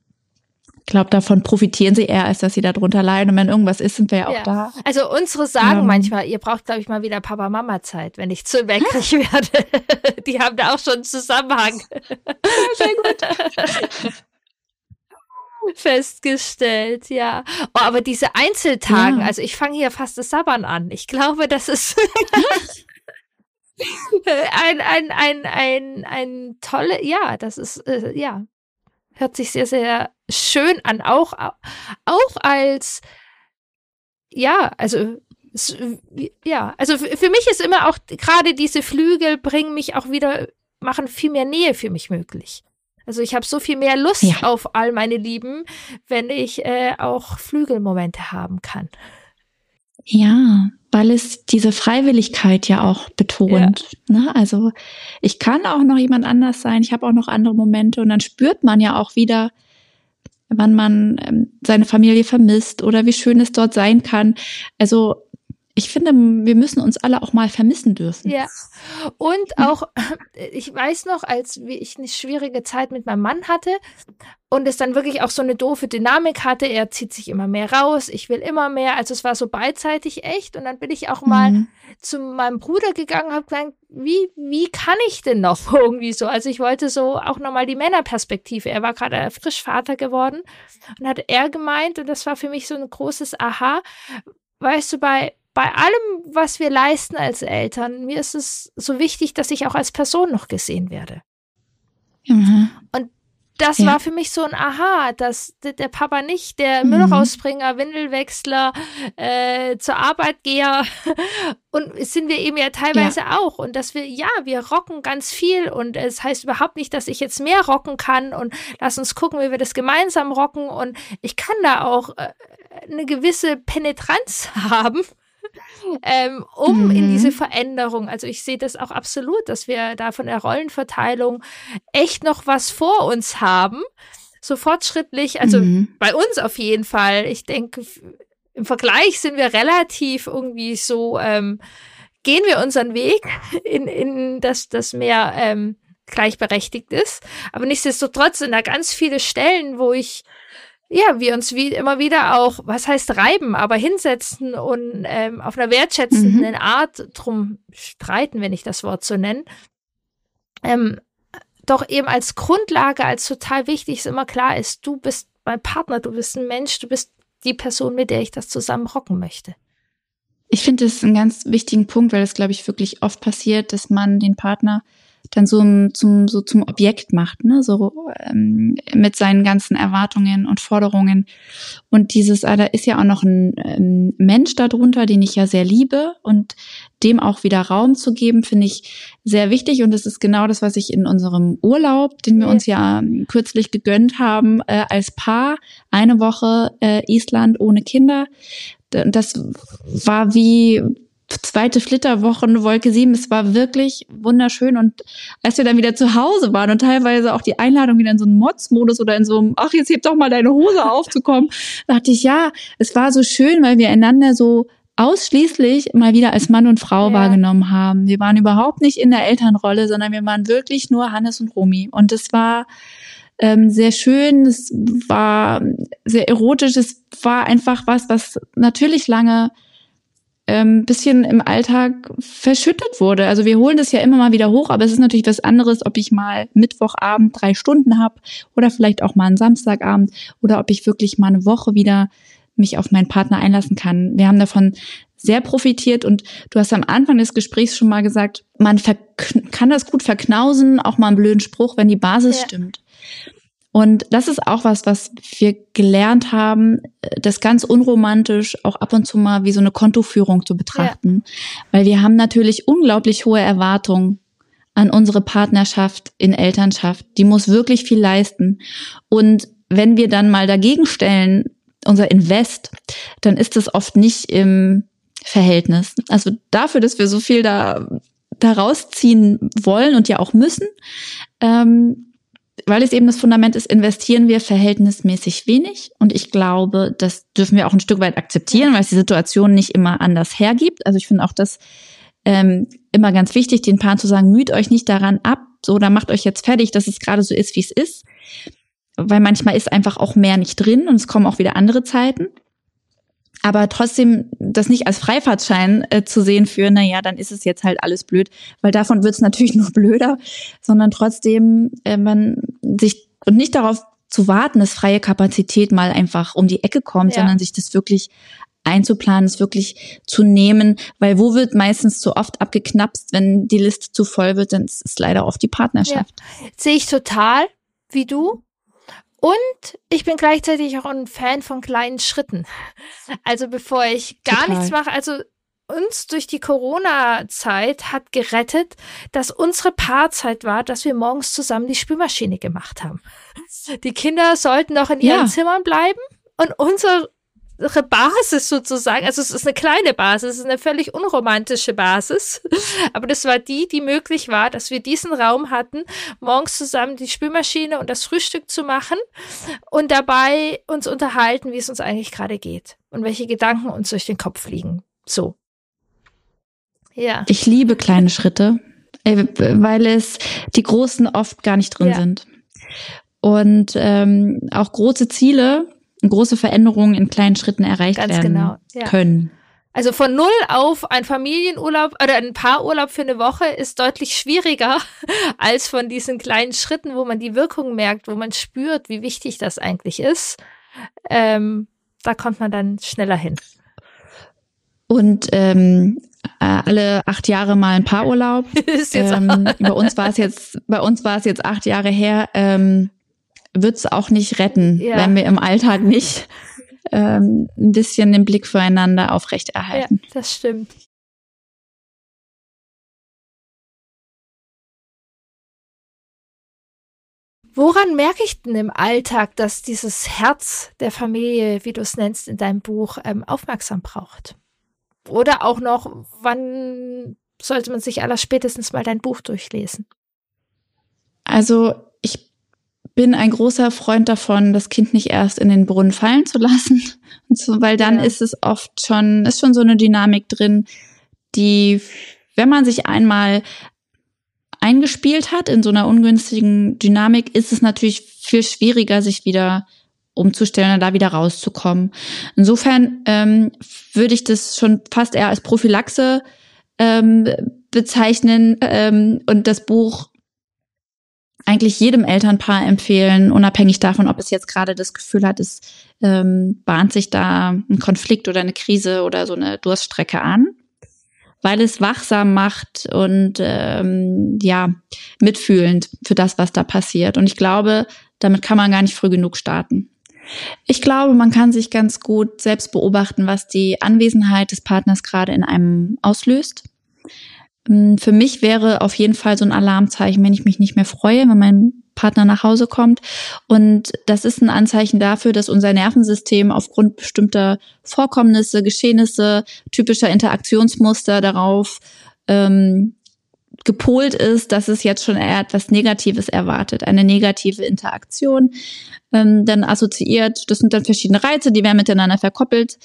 Ich glaube, davon profitieren sie eher, als dass sie darunter leiden. Und wenn irgendwas ist, sind wir ja auch ja. da. Also unsere sagen ähm. manchmal, ihr braucht, glaube ich, mal wieder Papa-Mama-Zeit, wenn ich zu weckrig werde. die haben da auch schon einen Zusammenhang. Sehr gut. festgestellt, ja. Oh, aber diese Einzeltagen, ja. also ich fange hier fast das Sabbern an. Ich glaube, das ist ein, ein, ein, ein, ein tolle, ja, das ist, äh, ja, hört sich sehr, sehr schön an, auch, auch als, ja, also, ja, also für mich ist immer auch gerade diese Flügel bringen mich auch wieder, machen viel mehr Nähe für mich möglich. Also ich habe so viel mehr Lust ja. auf all meine Lieben, wenn ich äh, auch Flügelmomente haben kann. Ja, weil es diese Freiwilligkeit ja auch betont. Ja. Ne? Also ich kann auch noch jemand anders sein, ich habe auch noch andere Momente und dann spürt man ja auch wieder, wann man ähm, seine Familie vermisst oder wie schön es dort sein kann. Also ich finde, wir müssen uns alle auch mal vermissen dürfen. Ja. Und auch, ich weiß noch, als ich eine schwierige Zeit mit meinem Mann hatte und es dann wirklich auch so eine doofe Dynamik hatte, er zieht sich immer mehr raus, ich will immer mehr, also es war so beidseitig echt und dann bin ich auch mal mhm. zu meinem Bruder gegangen und habe gesagt, wie, wie kann ich denn noch irgendwie so? Also ich wollte so auch nochmal die Männerperspektive. Er war gerade frisch Vater geworden und hat er gemeint und das war für mich so ein großes Aha. Weißt du, bei bei allem, was wir leisten als Eltern, mir ist es so wichtig, dass ich auch als Person noch gesehen werde. Mhm. Und das ja. war für mich so ein Aha, dass der Papa nicht der mhm. Müllrausbringer, Windelwechsler, äh, zur Arbeitgeher und sind wir eben ja teilweise ja. auch und dass wir, ja, wir rocken ganz viel und es heißt überhaupt nicht, dass ich jetzt mehr rocken kann und lass uns gucken, wie wir das gemeinsam rocken und ich kann da auch äh, eine gewisse Penetranz haben ähm, um mhm. in diese Veränderung. Also ich sehe das auch absolut, dass wir da von der Rollenverteilung echt noch was vor uns haben. So fortschrittlich, also mhm. bei uns auf jeden Fall. Ich denke, im Vergleich sind wir relativ irgendwie so, ähm, gehen wir unseren Weg in, in das, das mehr ähm, gleichberechtigt ist. Aber nichtsdestotrotz sind da ganz viele Stellen, wo ich ja, wir uns wie immer wieder auch, was heißt reiben, aber hinsetzen und ähm, auf einer wertschätzenden mhm. Art drum streiten, wenn ich das Wort so nenne. Ähm, doch eben als Grundlage, als total wichtig ist immer klar ist, du bist mein Partner, du bist ein Mensch, du bist die Person, mit der ich das zusammen rocken möchte. Ich finde es einen ganz wichtigen Punkt, weil es, glaube ich, wirklich oft passiert, dass man den Partner dann so zum, so zum Objekt macht, ne? so ähm, mit seinen ganzen Erwartungen und Forderungen. Und dieses, ah, da ist ja auch noch ein ähm, Mensch darunter, den ich ja sehr liebe und dem auch wieder Raum zu geben, finde ich sehr wichtig. Und das ist genau das, was ich in unserem Urlaub, den wir uns ja ähm, kürzlich gegönnt haben, äh, als Paar, eine Woche äh, Island ohne Kinder. Das war wie zweite Flitterwochen, Wolke 7. Es war wirklich wunderschön. Und als wir dann wieder zu Hause waren und teilweise auch die Einladung wieder in so einen Mods-Modus oder in so einem, ach, jetzt heb doch mal deine Hose aufzukommen, dachte ich, ja, es war so schön, weil wir einander so ausschließlich mal wieder als Mann und Frau ja. wahrgenommen haben. Wir waren überhaupt nicht in der Elternrolle, sondern wir waren wirklich nur Hannes und Romy. Und es war ähm, sehr schön, es war sehr erotisch, es war einfach was, was natürlich lange ähm, bisschen im Alltag verschüttet wurde. Also wir holen das ja immer mal wieder hoch, aber es ist natürlich was anderes, ob ich mal Mittwochabend drei Stunden habe oder vielleicht auch mal einen Samstagabend oder ob ich wirklich mal eine Woche wieder mich auf meinen Partner einlassen kann. Wir haben davon sehr profitiert und du hast am Anfang des Gesprächs schon mal gesagt, man kann das gut verknausen, auch mal einen blöden Spruch, wenn die Basis ja. stimmt. Und das ist auch was, was wir gelernt haben, das ganz unromantisch auch ab und zu mal wie so eine Kontoführung zu betrachten. Ja. Weil wir haben natürlich unglaublich hohe Erwartungen an unsere Partnerschaft in Elternschaft. Die muss wirklich viel leisten. Und wenn wir dann mal dagegen stellen, unser Invest, dann ist das oft nicht im Verhältnis. Also dafür, dass wir so viel da daraus ziehen wollen und ja auch müssen, ähm, weil es eben das Fundament ist, investieren wir verhältnismäßig wenig. Und ich glaube, das dürfen wir auch ein Stück weit akzeptieren, weil es die Situation nicht immer anders hergibt. Also ich finde auch das ähm, immer ganz wichtig, den Paaren zu sagen, müht euch nicht daran ab, so, oder macht euch jetzt fertig, dass es gerade so ist, wie es ist. Weil manchmal ist einfach auch mehr nicht drin und es kommen auch wieder andere Zeiten aber trotzdem das nicht als Freifahrtschein äh, zu sehen für, na ja, dann ist es jetzt halt alles blöd, weil davon wird es natürlich nur blöder, sondern trotzdem äh, man sich und nicht darauf zu warten, dass freie Kapazität mal einfach um die Ecke kommt, ja. sondern sich das wirklich einzuplanen, es wirklich zu nehmen, weil wo wird meistens zu oft abgeknapst, wenn die Liste zu voll wird, dann ist es leider oft die Partnerschaft. Ja. Sehe ich total, wie du. Und ich bin gleichzeitig auch ein Fan von kleinen Schritten. Also bevor ich gar Total. nichts mache, also uns durch die Corona-Zeit hat gerettet, dass unsere Paarzeit war, dass wir morgens zusammen die Spülmaschine gemacht haben. Die Kinder sollten noch in ihren ja. Zimmern bleiben und unser Basis sozusagen, also es ist eine kleine Basis, es ist eine völlig unromantische Basis, aber das war die, die möglich war, dass wir diesen Raum hatten, morgens zusammen die Spülmaschine und das Frühstück zu machen und dabei uns unterhalten, wie es uns eigentlich gerade geht und welche Gedanken uns durch den Kopf fliegen. So. Ja. Ich liebe kleine Schritte, äh, weil es die großen oft gar nicht drin ja. sind. Und ähm, auch große Ziele große Veränderungen in kleinen Schritten erreicht Ganz werden genau, ja. können. Also von null auf ein Familienurlaub oder ein Paarurlaub für eine Woche ist deutlich schwieriger als von diesen kleinen Schritten, wo man die Wirkung merkt, wo man spürt, wie wichtig das eigentlich ist. Ähm, da kommt man dann schneller hin. Und ähm, äh, alle acht Jahre mal ein Paarurlaub. ähm, bei uns war es jetzt, bei uns war es jetzt acht Jahre her. Ähm, wird es auch nicht retten, ja. wenn wir im Alltag nicht ähm, ein bisschen den Blick füreinander aufrechterhalten. Ja, das stimmt. Woran merke ich denn im Alltag, dass dieses Herz der Familie, wie du es nennst in deinem Buch, ähm, aufmerksam braucht? Oder auch noch, wann sollte man sich aller spätestens mal dein Buch durchlesen? Also bin ein großer Freund davon, das Kind nicht erst in den Brunnen fallen zu lassen, so, weil dann ja. ist es oft schon, ist schon so eine Dynamik drin, die, wenn man sich einmal eingespielt hat in so einer ungünstigen Dynamik, ist es natürlich viel schwieriger, sich wieder umzustellen und da wieder rauszukommen. Insofern ähm, würde ich das schon fast eher als Prophylaxe ähm, bezeichnen ähm, und das Buch eigentlich jedem Elternpaar empfehlen, unabhängig davon, ob es jetzt gerade das Gefühl hat, es ähm, bahnt sich da ein Konflikt oder eine Krise oder so eine Durststrecke an, weil es wachsam macht und ähm, ja mitfühlend für das, was da passiert. Und ich glaube, damit kann man gar nicht früh genug starten. Ich glaube, man kann sich ganz gut selbst beobachten, was die Anwesenheit des Partners gerade in einem auslöst. Ähm, für mich wäre auf jeden Fall so ein Alarmzeichen, wenn ich mich nicht mehr freue, wenn mein Partner nach Hause kommt. Und das ist ein Anzeichen dafür, dass unser Nervensystem aufgrund bestimmter Vorkommnisse, Geschehnisse, typischer Interaktionsmuster darauf ähm, gepolt ist, dass es jetzt schon eher etwas Negatives erwartet, eine negative Interaktion. Ähm, dann assoziiert, das sind dann verschiedene Reize, die werden miteinander verkoppelt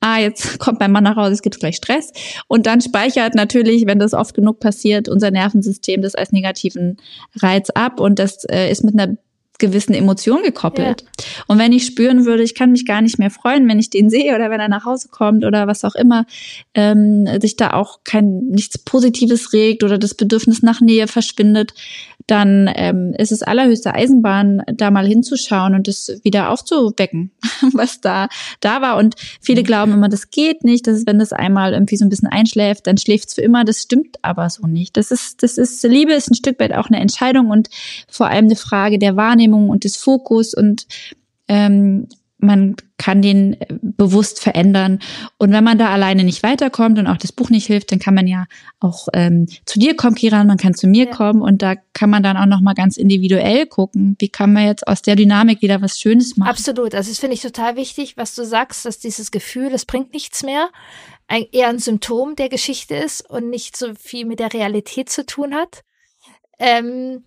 ah, jetzt kommt mein Mann nach Hause, es gibt gleich Stress. Und dann speichert natürlich, wenn das oft genug passiert, unser Nervensystem das als negativen Reiz ab. Und das äh, ist mit einer gewissen Emotion gekoppelt. Ja. Und wenn ich spüren würde, ich kann mich gar nicht mehr freuen, wenn ich den sehe oder wenn er nach Hause kommt oder was auch immer, ähm, sich da auch kein nichts Positives regt oder das Bedürfnis nach Nähe verschwindet, dann ähm, ist es allerhöchste Eisenbahn, da mal hinzuschauen und es wieder aufzuwecken, was da da war. Und viele glauben immer, das geht nicht. Das ist, wenn das einmal irgendwie so ein bisschen einschläft, dann schläft es für immer. Das stimmt aber so nicht. Das ist, das ist Liebe ist ein Stück weit auch eine Entscheidung und vor allem eine Frage der Wahrnehmung und des Fokus und ähm, man kann den äh, bewusst verändern. Und wenn man da alleine nicht weiterkommt und auch das Buch nicht hilft, dann kann man ja auch ähm, zu dir kommen, Kiran, man kann zu mir ja. kommen und da kann man dann auch noch mal ganz individuell gucken, wie kann man jetzt aus der Dynamik wieder was Schönes machen. Absolut, also das finde ich total wichtig, was du sagst, dass dieses Gefühl, es bringt nichts mehr, ein, eher ein Symptom der Geschichte ist und nicht so viel mit der Realität zu tun hat. Ähm,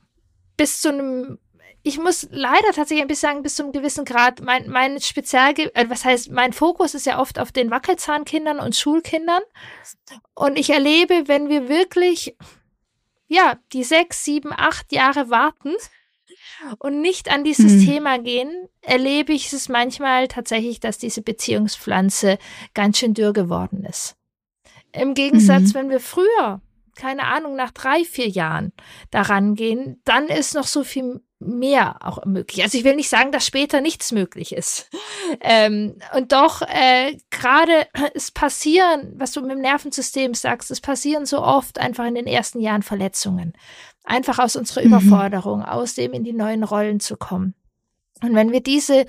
bis zu einem ich muss leider tatsächlich ein bisschen sagen, bis zu einem gewissen Grad, mein, mein Spezial, äh, was heißt, mein Fokus ist ja oft auf den Wackelzahnkindern und Schulkindern. Und ich erlebe, wenn wir wirklich, ja, die sechs, sieben, acht Jahre warten und nicht an dieses hm. Thema gehen, erlebe ich es manchmal tatsächlich, dass diese Beziehungspflanze ganz schön dürr geworden ist. Im Gegensatz, mhm. wenn wir früher keine Ahnung, nach drei, vier Jahren daran gehen, dann ist noch so viel mehr auch möglich. Also ich will nicht sagen, dass später nichts möglich ist. Ähm, und doch, äh, gerade es passieren, was du mit dem Nervensystem sagst, es passieren so oft einfach in den ersten Jahren Verletzungen. Einfach aus unserer mhm. Überforderung, aus dem in die neuen Rollen zu kommen. Und wenn wir diese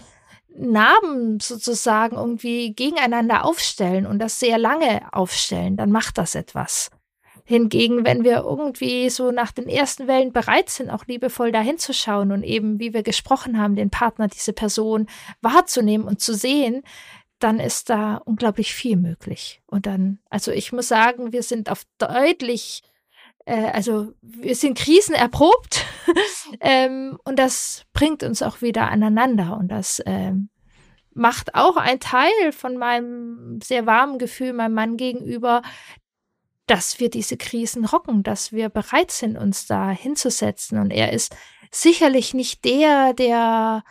Narben sozusagen irgendwie gegeneinander aufstellen und das sehr lange aufstellen, dann macht das etwas. Hingegen, wenn wir irgendwie so nach den ersten Wellen bereit sind, auch liebevoll dahin zu schauen und eben, wie wir gesprochen haben, den Partner, diese Person wahrzunehmen und zu sehen, dann ist da unglaublich viel möglich. Und dann, also ich muss sagen, wir sind auf deutlich, äh, also wir sind krisenerprobt ähm, und das bringt uns auch wieder aneinander und das ähm, macht auch ein Teil von meinem sehr warmen Gefühl meinem Mann gegenüber, dass wir diese Krisen rocken, dass wir bereit sind, uns da hinzusetzen. Und er ist sicherlich nicht der, der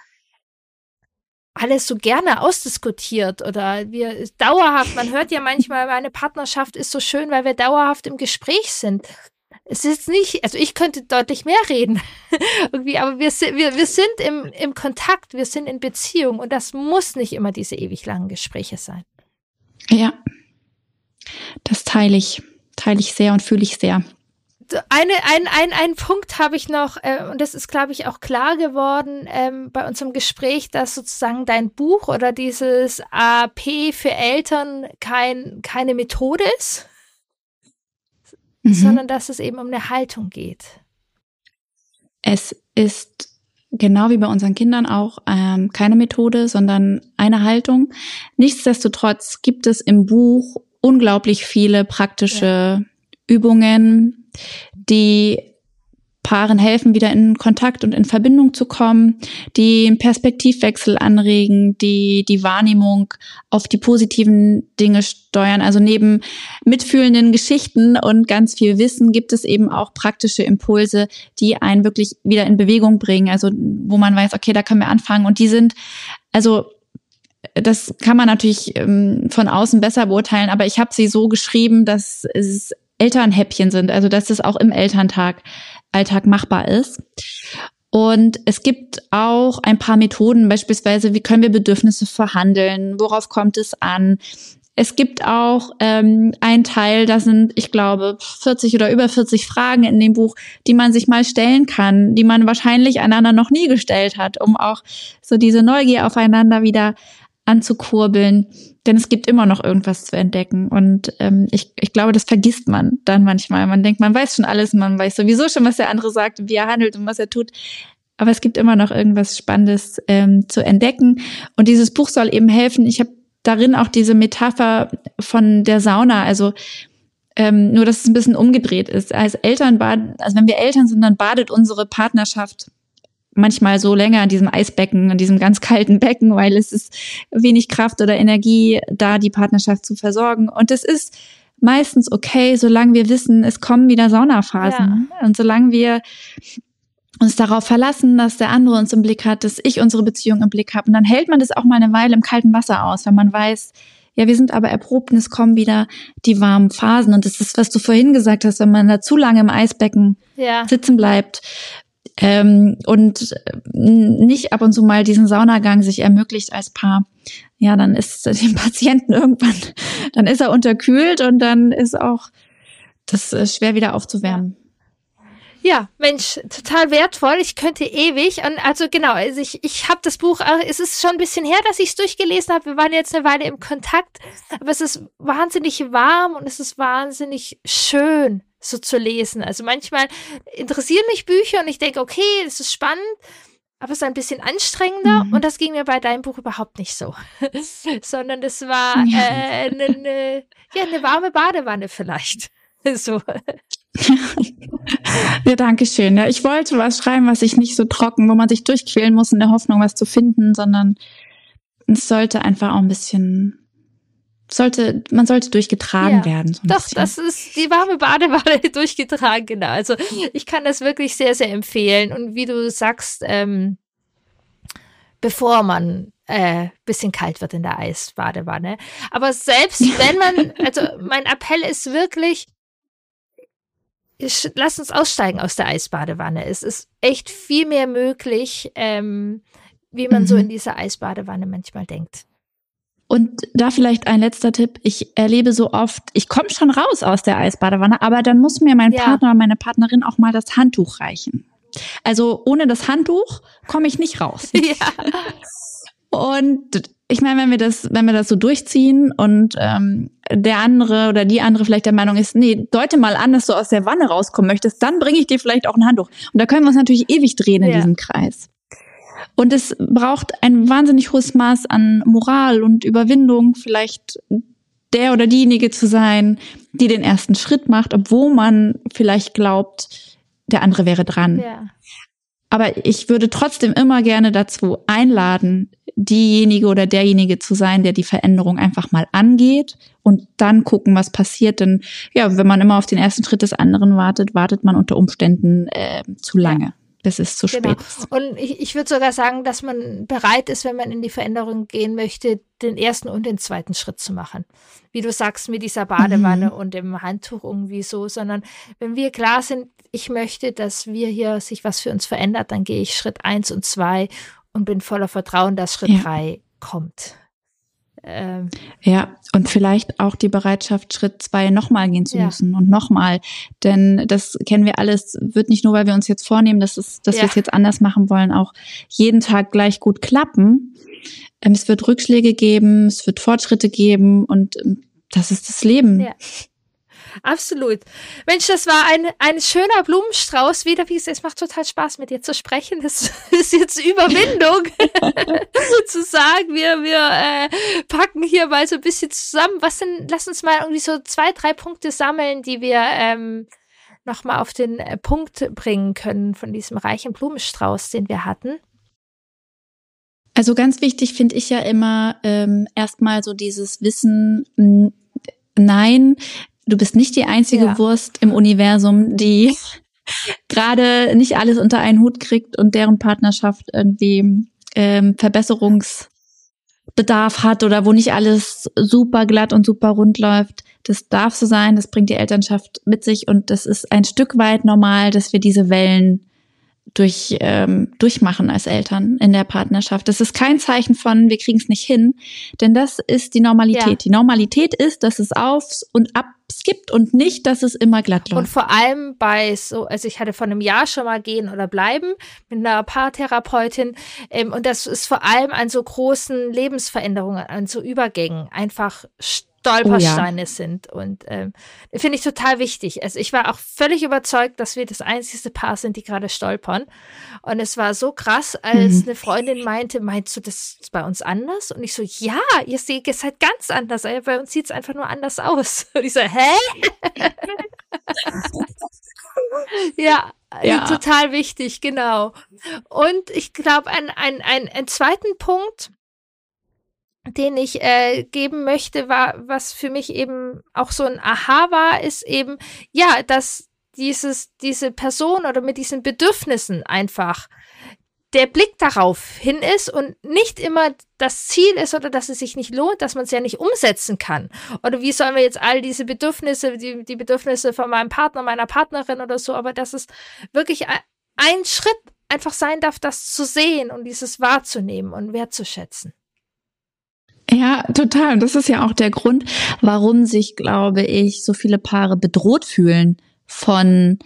alles so gerne ausdiskutiert oder wir dauerhaft, man hört ja manchmal, meine Partnerschaft ist so schön, weil wir dauerhaft im Gespräch sind. Es ist nicht, also ich könnte deutlich mehr reden, irgendwie, aber wir, wir, wir sind im, im Kontakt, wir sind in Beziehung und das muss nicht immer diese ewig langen Gespräche sein. Ja, das teile ich teile ich sehr und fühle ich sehr. Eine, ein, ein, ein Punkt habe ich noch, äh, und das ist, glaube ich, auch klar geworden ähm, bei unserem Gespräch, dass sozusagen dein Buch oder dieses AP für Eltern kein, keine Methode ist, mhm. sondern dass es eben um eine Haltung geht. Es ist genau wie bei unseren Kindern auch ähm, keine Methode, sondern eine Haltung. Nichtsdestotrotz gibt es im Buch unglaublich viele praktische ja. Übungen, die Paaren helfen, wieder in Kontakt und in Verbindung zu kommen, die einen Perspektivwechsel anregen, die die Wahrnehmung auf die positiven Dinge steuern. Also neben mitfühlenden Geschichten und ganz viel Wissen gibt es eben auch praktische Impulse, die einen wirklich wieder in Bewegung bringen. Also wo man weiß, okay, da können wir anfangen. Und die sind also das kann man natürlich ähm, von außen besser beurteilen, aber ich habe sie so geschrieben, dass es Elternhäppchen sind, also dass es auch im Elterntag Alltag machbar ist. Und es gibt auch ein paar Methoden, beispielsweise, wie können wir Bedürfnisse verhandeln, worauf kommt es an. Es gibt auch ähm, einen Teil, da sind, ich glaube, 40 oder über 40 Fragen in dem Buch, die man sich mal stellen kann, die man wahrscheinlich einander noch nie gestellt hat, um auch so diese Neugier aufeinander wieder anzukurbeln. Denn es gibt immer noch irgendwas zu entdecken. Und ähm, ich, ich glaube, das vergisst man dann manchmal. Man denkt, man weiß schon alles, man weiß sowieso schon, was der andere sagt und wie er handelt und was er tut. Aber es gibt immer noch irgendwas Spannendes ähm, zu entdecken. Und dieses Buch soll eben helfen. Ich habe darin auch diese Metapher von der Sauna. Also ähm, nur, dass es ein bisschen umgedreht ist. Als Eltern baden, also wenn wir Eltern sind, dann badet unsere Partnerschaft manchmal so länger in diesem Eisbecken, in diesem ganz kalten Becken, weil es ist wenig Kraft oder Energie da, die Partnerschaft zu versorgen. Und es ist meistens okay, solange wir wissen, es kommen wieder Saunaphasen. Ja. Und solange wir uns darauf verlassen, dass der andere uns im Blick hat, dass ich unsere Beziehung im Blick habe. Und dann hält man das auch mal eine Weile im kalten Wasser aus, wenn man weiß, ja, wir sind aber erprobt und es kommen wieder die warmen Phasen. Und das ist, was du vorhin gesagt hast, wenn man da zu lange im Eisbecken ja. sitzen bleibt, ähm, und äh, nicht ab und zu mal diesen Saunagang sich ermöglicht als Paar, ja, dann ist dem Patienten irgendwann, dann ist er unterkühlt und dann ist auch das äh, schwer wieder aufzuwärmen. Ja, Mensch, total wertvoll. Ich könnte ewig. Und also genau, also ich, ich habe das Buch, äh, es ist schon ein bisschen her, dass ich es durchgelesen habe. Wir waren jetzt eine Weile im Kontakt, aber es ist wahnsinnig warm und es ist wahnsinnig schön so zu lesen. Also manchmal interessieren mich Bücher und ich denke, okay, das ist spannend, aber es ist ein bisschen anstrengender mhm. und das ging mir bei deinem Buch überhaupt nicht so, sondern es war äh, eine, eine, ja, eine warme Badewanne vielleicht. so. ja, danke schön. Ja, ich wollte was schreiben, was sich nicht so trocken, wo man sich durchquälen muss in der Hoffnung, was zu finden, sondern es sollte einfach auch ein bisschen sollte, man sollte durchgetragen ja, werden. So doch, bisschen. das ist die warme Badewanne durchgetragen, genau. Also ich kann das wirklich sehr, sehr empfehlen. Und wie du sagst, ähm, bevor man äh, bisschen kalt wird in der Eisbadewanne. Aber selbst wenn man, also mein Appell ist wirklich, lass uns aussteigen aus der Eisbadewanne. Es ist echt viel mehr möglich, ähm, wie man mhm. so in dieser Eisbadewanne manchmal denkt. Und da vielleicht ein letzter Tipp. Ich erlebe so oft, ich komme schon raus aus der Eisbadewanne, aber dann muss mir mein ja. Partner, meine Partnerin auch mal das Handtuch reichen. Also ohne das Handtuch komme ich nicht raus. Ja. Und ich meine, wenn wir das, wenn wir das so durchziehen und ähm, der andere oder die andere vielleicht der Meinung ist, nee, deute mal an, dass du aus der Wanne rauskommen möchtest, dann bringe ich dir vielleicht auch ein Handtuch. Und da können wir uns natürlich ewig drehen in ja. diesem Kreis. Und es braucht ein wahnsinnig hohes Maß an Moral und Überwindung, vielleicht der oder diejenige zu sein, die den ersten Schritt macht, obwohl man vielleicht glaubt, der andere wäre dran. Ja. Aber ich würde trotzdem immer gerne dazu einladen, diejenige oder derjenige zu sein, der die Veränderung einfach mal angeht und dann gucken, was passiert. Denn ja, wenn man immer auf den ersten Schritt des anderen wartet, wartet man unter Umständen äh, zu lange. Ja bis es zu genau. spät ist. Und ich, ich würde sogar sagen, dass man bereit ist, wenn man in die Veränderung gehen möchte, den ersten und den zweiten Schritt zu machen. Wie du sagst, mit dieser Badewanne mhm. und dem Handtuch irgendwie so, sondern wenn wir klar sind, ich möchte, dass wir hier sich was für uns verändert, dann gehe ich Schritt eins und zwei und bin voller Vertrauen, dass Schritt ja. drei kommt. Ähm, ja, und vielleicht auch die Bereitschaft, Schritt zwei nochmal gehen zu ja. müssen und nochmal. Denn das kennen wir alles, wird nicht nur, weil wir uns jetzt vornehmen, dass, es, dass ja. wir es jetzt anders machen wollen, auch jeden Tag gleich gut klappen. Ähm, es wird Rückschläge geben, es wird Fortschritte geben und ähm, das ist das Leben. Ja. Absolut. Mensch, das war ein, ein schöner Blumenstrauß. Wieder, wie gesagt, es macht total Spaß, mit dir zu sprechen. Das ist jetzt Überwindung, zu sagen, wir, wir äh, packen hier mal so ein bisschen zusammen. Was sind, lass uns mal irgendwie so zwei, drei Punkte sammeln, die wir ähm, nochmal auf den äh, Punkt bringen können von diesem reichen Blumenstrauß, den wir hatten. Also ganz wichtig finde ich ja immer ähm, erstmal so dieses Wissen, nein, du bist nicht die einzige ja. Wurst im Universum, die gerade nicht alles unter einen Hut kriegt und deren Partnerschaft irgendwie ähm, Verbesserungs Bedarf hat oder wo nicht alles super glatt und super rund läuft. Das darf so sein, das bringt die Elternschaft mit sich und das ist ein Stück weit normal, dass wir diese Wellen durch, ähm, durchmachen als Eltern in der Partnerschaft. Das ist kein Zeichen von, wir kriegen es nicht hin, denn das ist die Normalität. Ja. Die Normalität ist, dass es Aufs und Abs gibt und nicht, dass es immer glatt läuft. Und vor allem bei so, also ich hatte vor einem Jahr schon mal gehen oder bleiben mit einer Paartherapeutin ähm, und das ist vor allem an so großen Lebensveränderungen, an so Übergängen einfach Stolpersteine oh ja. sind. Und ähm, finde ich total wichtig. Also ich war auch völlig überzeugt, dass wir das einzigste Paar sind, die gerade stolpern. Und es war so krass, als mhm. eine Freundin meinte, meinst du das ist bei uns anders? Und ich so, ja, ihr seht es halt ganz anders. Bei uns sieht es einfach nur anders aus. Und ich so, hä? ja, ja, total wichtig, genau. Und ich glaube, ein, ein, ein, ein zweiten Punkt, den ich äh, geben möchte, war, was für mich eben auch so ein Aha war, ist eben, ja, dass dieses, diese Person oder mit diesen Bedürfnissen einfach der Blick darauf hin ist und nicht immer das Ziel ist oder dass es sich nicht lohnt, dass man es ja nicht umsetzen kann. Oder wie sollen wir jetzt all diese Bedürfnisse, die, die Bedürfnisse von meinem Partner, meiner Partnerin oder so, aber dass es wirklich ein Schritt einfach sein darf, das zu sehen und dieses wahrzunehmen und wertzuschätzen. Ja, total. Und das ist ja auch der Grund, warum sich, glaube ich, so viele Paare bedroht fühlen von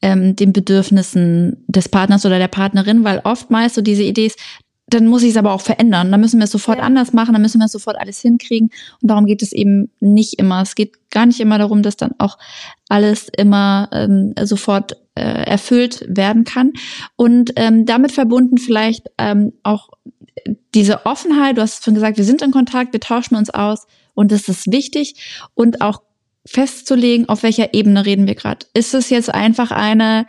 ähm, den Bedürfnissen des Partners oder der Partnerin, weil oftmals so diese Idee ist, dann muss ich es aber auch verändern. Dann müssen wir es sofort ja. anders machen, dann müssen wir sofort alles hinkriegen. Und darum geht es eben nicht immer. Es geht gar nicht immer darum, dass dann auch alles immer ähm, sofort äh, erfüllt werden kann. Und ähm, damit verbunden vielleicht ähm, auch diese Offenheit, du hast schon gesagt, wir sind in Kontakt, wir tauschen uns aus und das ist wichtig und auch festzulegen, auf welcher Ebene reden wir gerade. Ist es jetzt einfach eine,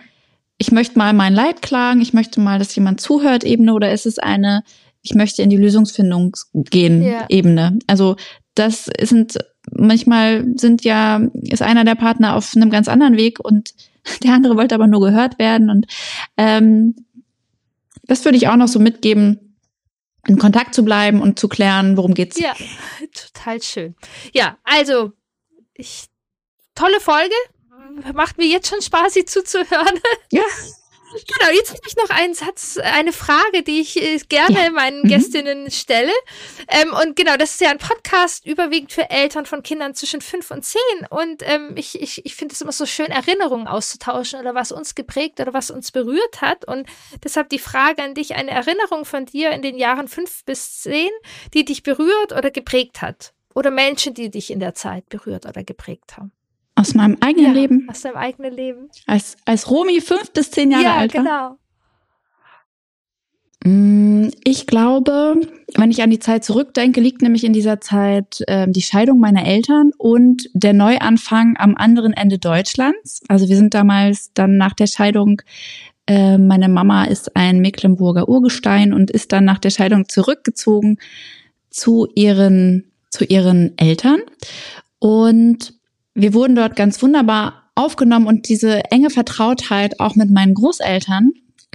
ich möchte mal mein Leid klagen, ich möchte mal, dass jemand zuhört Ebene oder ist es eine, ich möchte in die Lösungsfindung gehen ja. Ebene? Also das sind manchmal sind ja ist einer der Partner auf einem ganz anderen Weg und der andere wollte aber nur gehört werden und ähm, das würde ich auch noch so mitgeben in Kontakt zu bleiben und zu klären, worum geht's. Ja, total schön. Ja, also ich, tolle Folge. Macht mir jetzt schon Spaß, sie zuzuhören. Ja. Genau, jetzt habe ich noch einen Satz, eine Frage, die ich äh, gerne ja. meinen mhm. Gästinnen stelle. Ähm, und genau, das ist ja ein Podcast überwiegend für Eltern von Kindern zwischen fünf und zehn. Und ähm, ich, ich, ich finde es immer so schön, Erinnerungen auszutauschen oder was uns geprägt oder was uns berührt hat. Und deshalb die Frage an dich, eine Erinnerung von dir in den Jahren fünf bis zehn, die dich berührt oder geprägt hat. Oder Menschen, die dich in der Zeit berührt oder geprägt haben. Aus meinem eigenen ja, Leben? Aus deinem eigenen Leben. Als, als Romy fünf bis zehn Jahre ja, alt war? Ja, genau. Mm, ich glaube, wenn ich an die Zeit zurückdenke, liegt nämlich in dieser Zeit äh, die Scheidung meiner Eltern und der Neuanfang am anderen Ende Deutschlands. Also wir sind damals dann nach der Scheidung, äh, meine Mama ist ein Mecklenburger Urgestein und ist dann nach der Scheidung zurückgezogen zu ihren, zu ihren Eltern. Und wir wurden dort ganz wunderbar aufgenommen und diese enge Vertrautheit auch mit meinen Großeltern,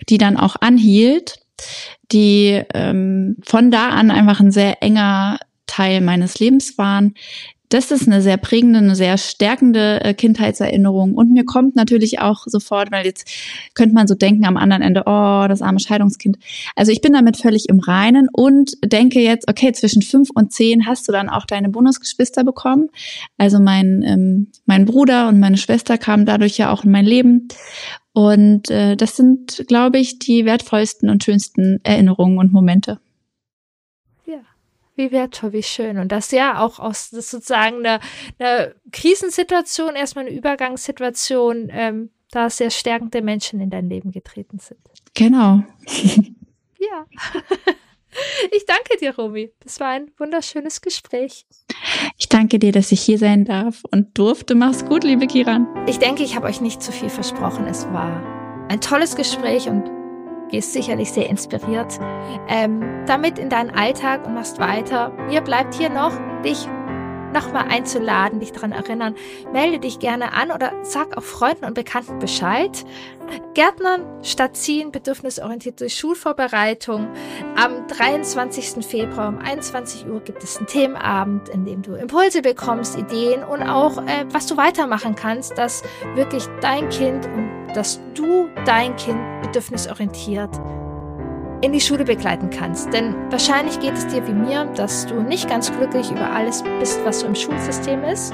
die dann auch anhielt, die ähm, von da an einfach ein sehr enger Teil meines Lebens waren, das ist eine sehr prägende, eine sehr stärkende äh, Kindheitserinnerung. Und mir kommt natürlich auch sofort, weil jetzt könnte man so denken am anderen Ende, oh, das arme Scheidungskind. Also ich bin damit völlig im Reinen und denke jetzt, okay, zwischen fünf und zehn hast du dann auch deine Bonusgeschwister bekommen. Also mein, ähm, mein Bruder und meine Schwester kamen dadurch ja auch in mein Leben. Und äh, das sind, glaube ich, die wertvollsten und schönsten Erinnerungen und Momente. Wie wertvoll, wie schön. Und das ja auch aus das sozusagen einer, einer Krisensituation, erstmal eine Übergangssituation, ähm, da sehr stärkende Menschen in dein Leben getreten sind. Genau. ja. Ich danke dir, Romy. Das war ein wunderschönes Gespräch. Ich danke dir, dass ich hier sein darf und durfte. Mach's gut, liebe Kiran. Ich denke, ich habe euch nicht zu viel versprochen. Es war ein tolles Gespräch und gehst sicherlich sehr inspiriert ähm, damit in deinen Alltag und machst weiter. Mir bleibt hier noch, dich nochmal einzuladen, dich daran erinnern. Melde dich gerne an oder sag auch Freunden und Bekannten Bescheid. Gärtnern statt ziehen, bedürfnisorientierte Schulvorbereitung. Am 23. Februar um 21 Uhr gibt es einen Themenabend, in dem du Impulse bekommst, Ideen und auch, äh, was du weitermachen kannst, dass wirklich dein Kind und dass du dein Kind bedürfnisorientiert in die Schule begleiten kannst. Denn wahrscheinlich geht es dir wie mir, dass du nicht ganz glücklich über alles bist, was so im Schulsystem ist.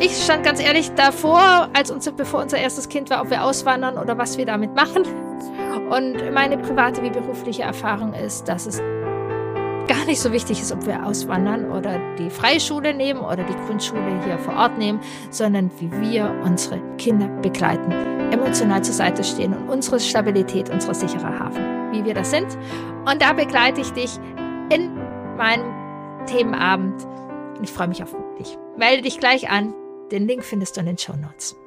Ich stand ganz ehrlich davor, als unser, bevor unser erstes Kind war, ob wir auswandern oder was wir damit machen. Und meine private wie berufliche Erfahrung ist, dass es gar nicht so wichtig ist, ob wir auswandern oder die freie Schule nehmen oder die Grundschule hier vor Ort nehmen, sondern wie wir unsere Kinder begleiten, emotional zur Seite stehen und unsere Stabilität, unsere sichere Hafen, wie wir das sind. Und da begleite ich dich in meinem Themenabend. Und ich freue mich auf dich. Melde dich gleich an. Den Link findest du in den Show Notes.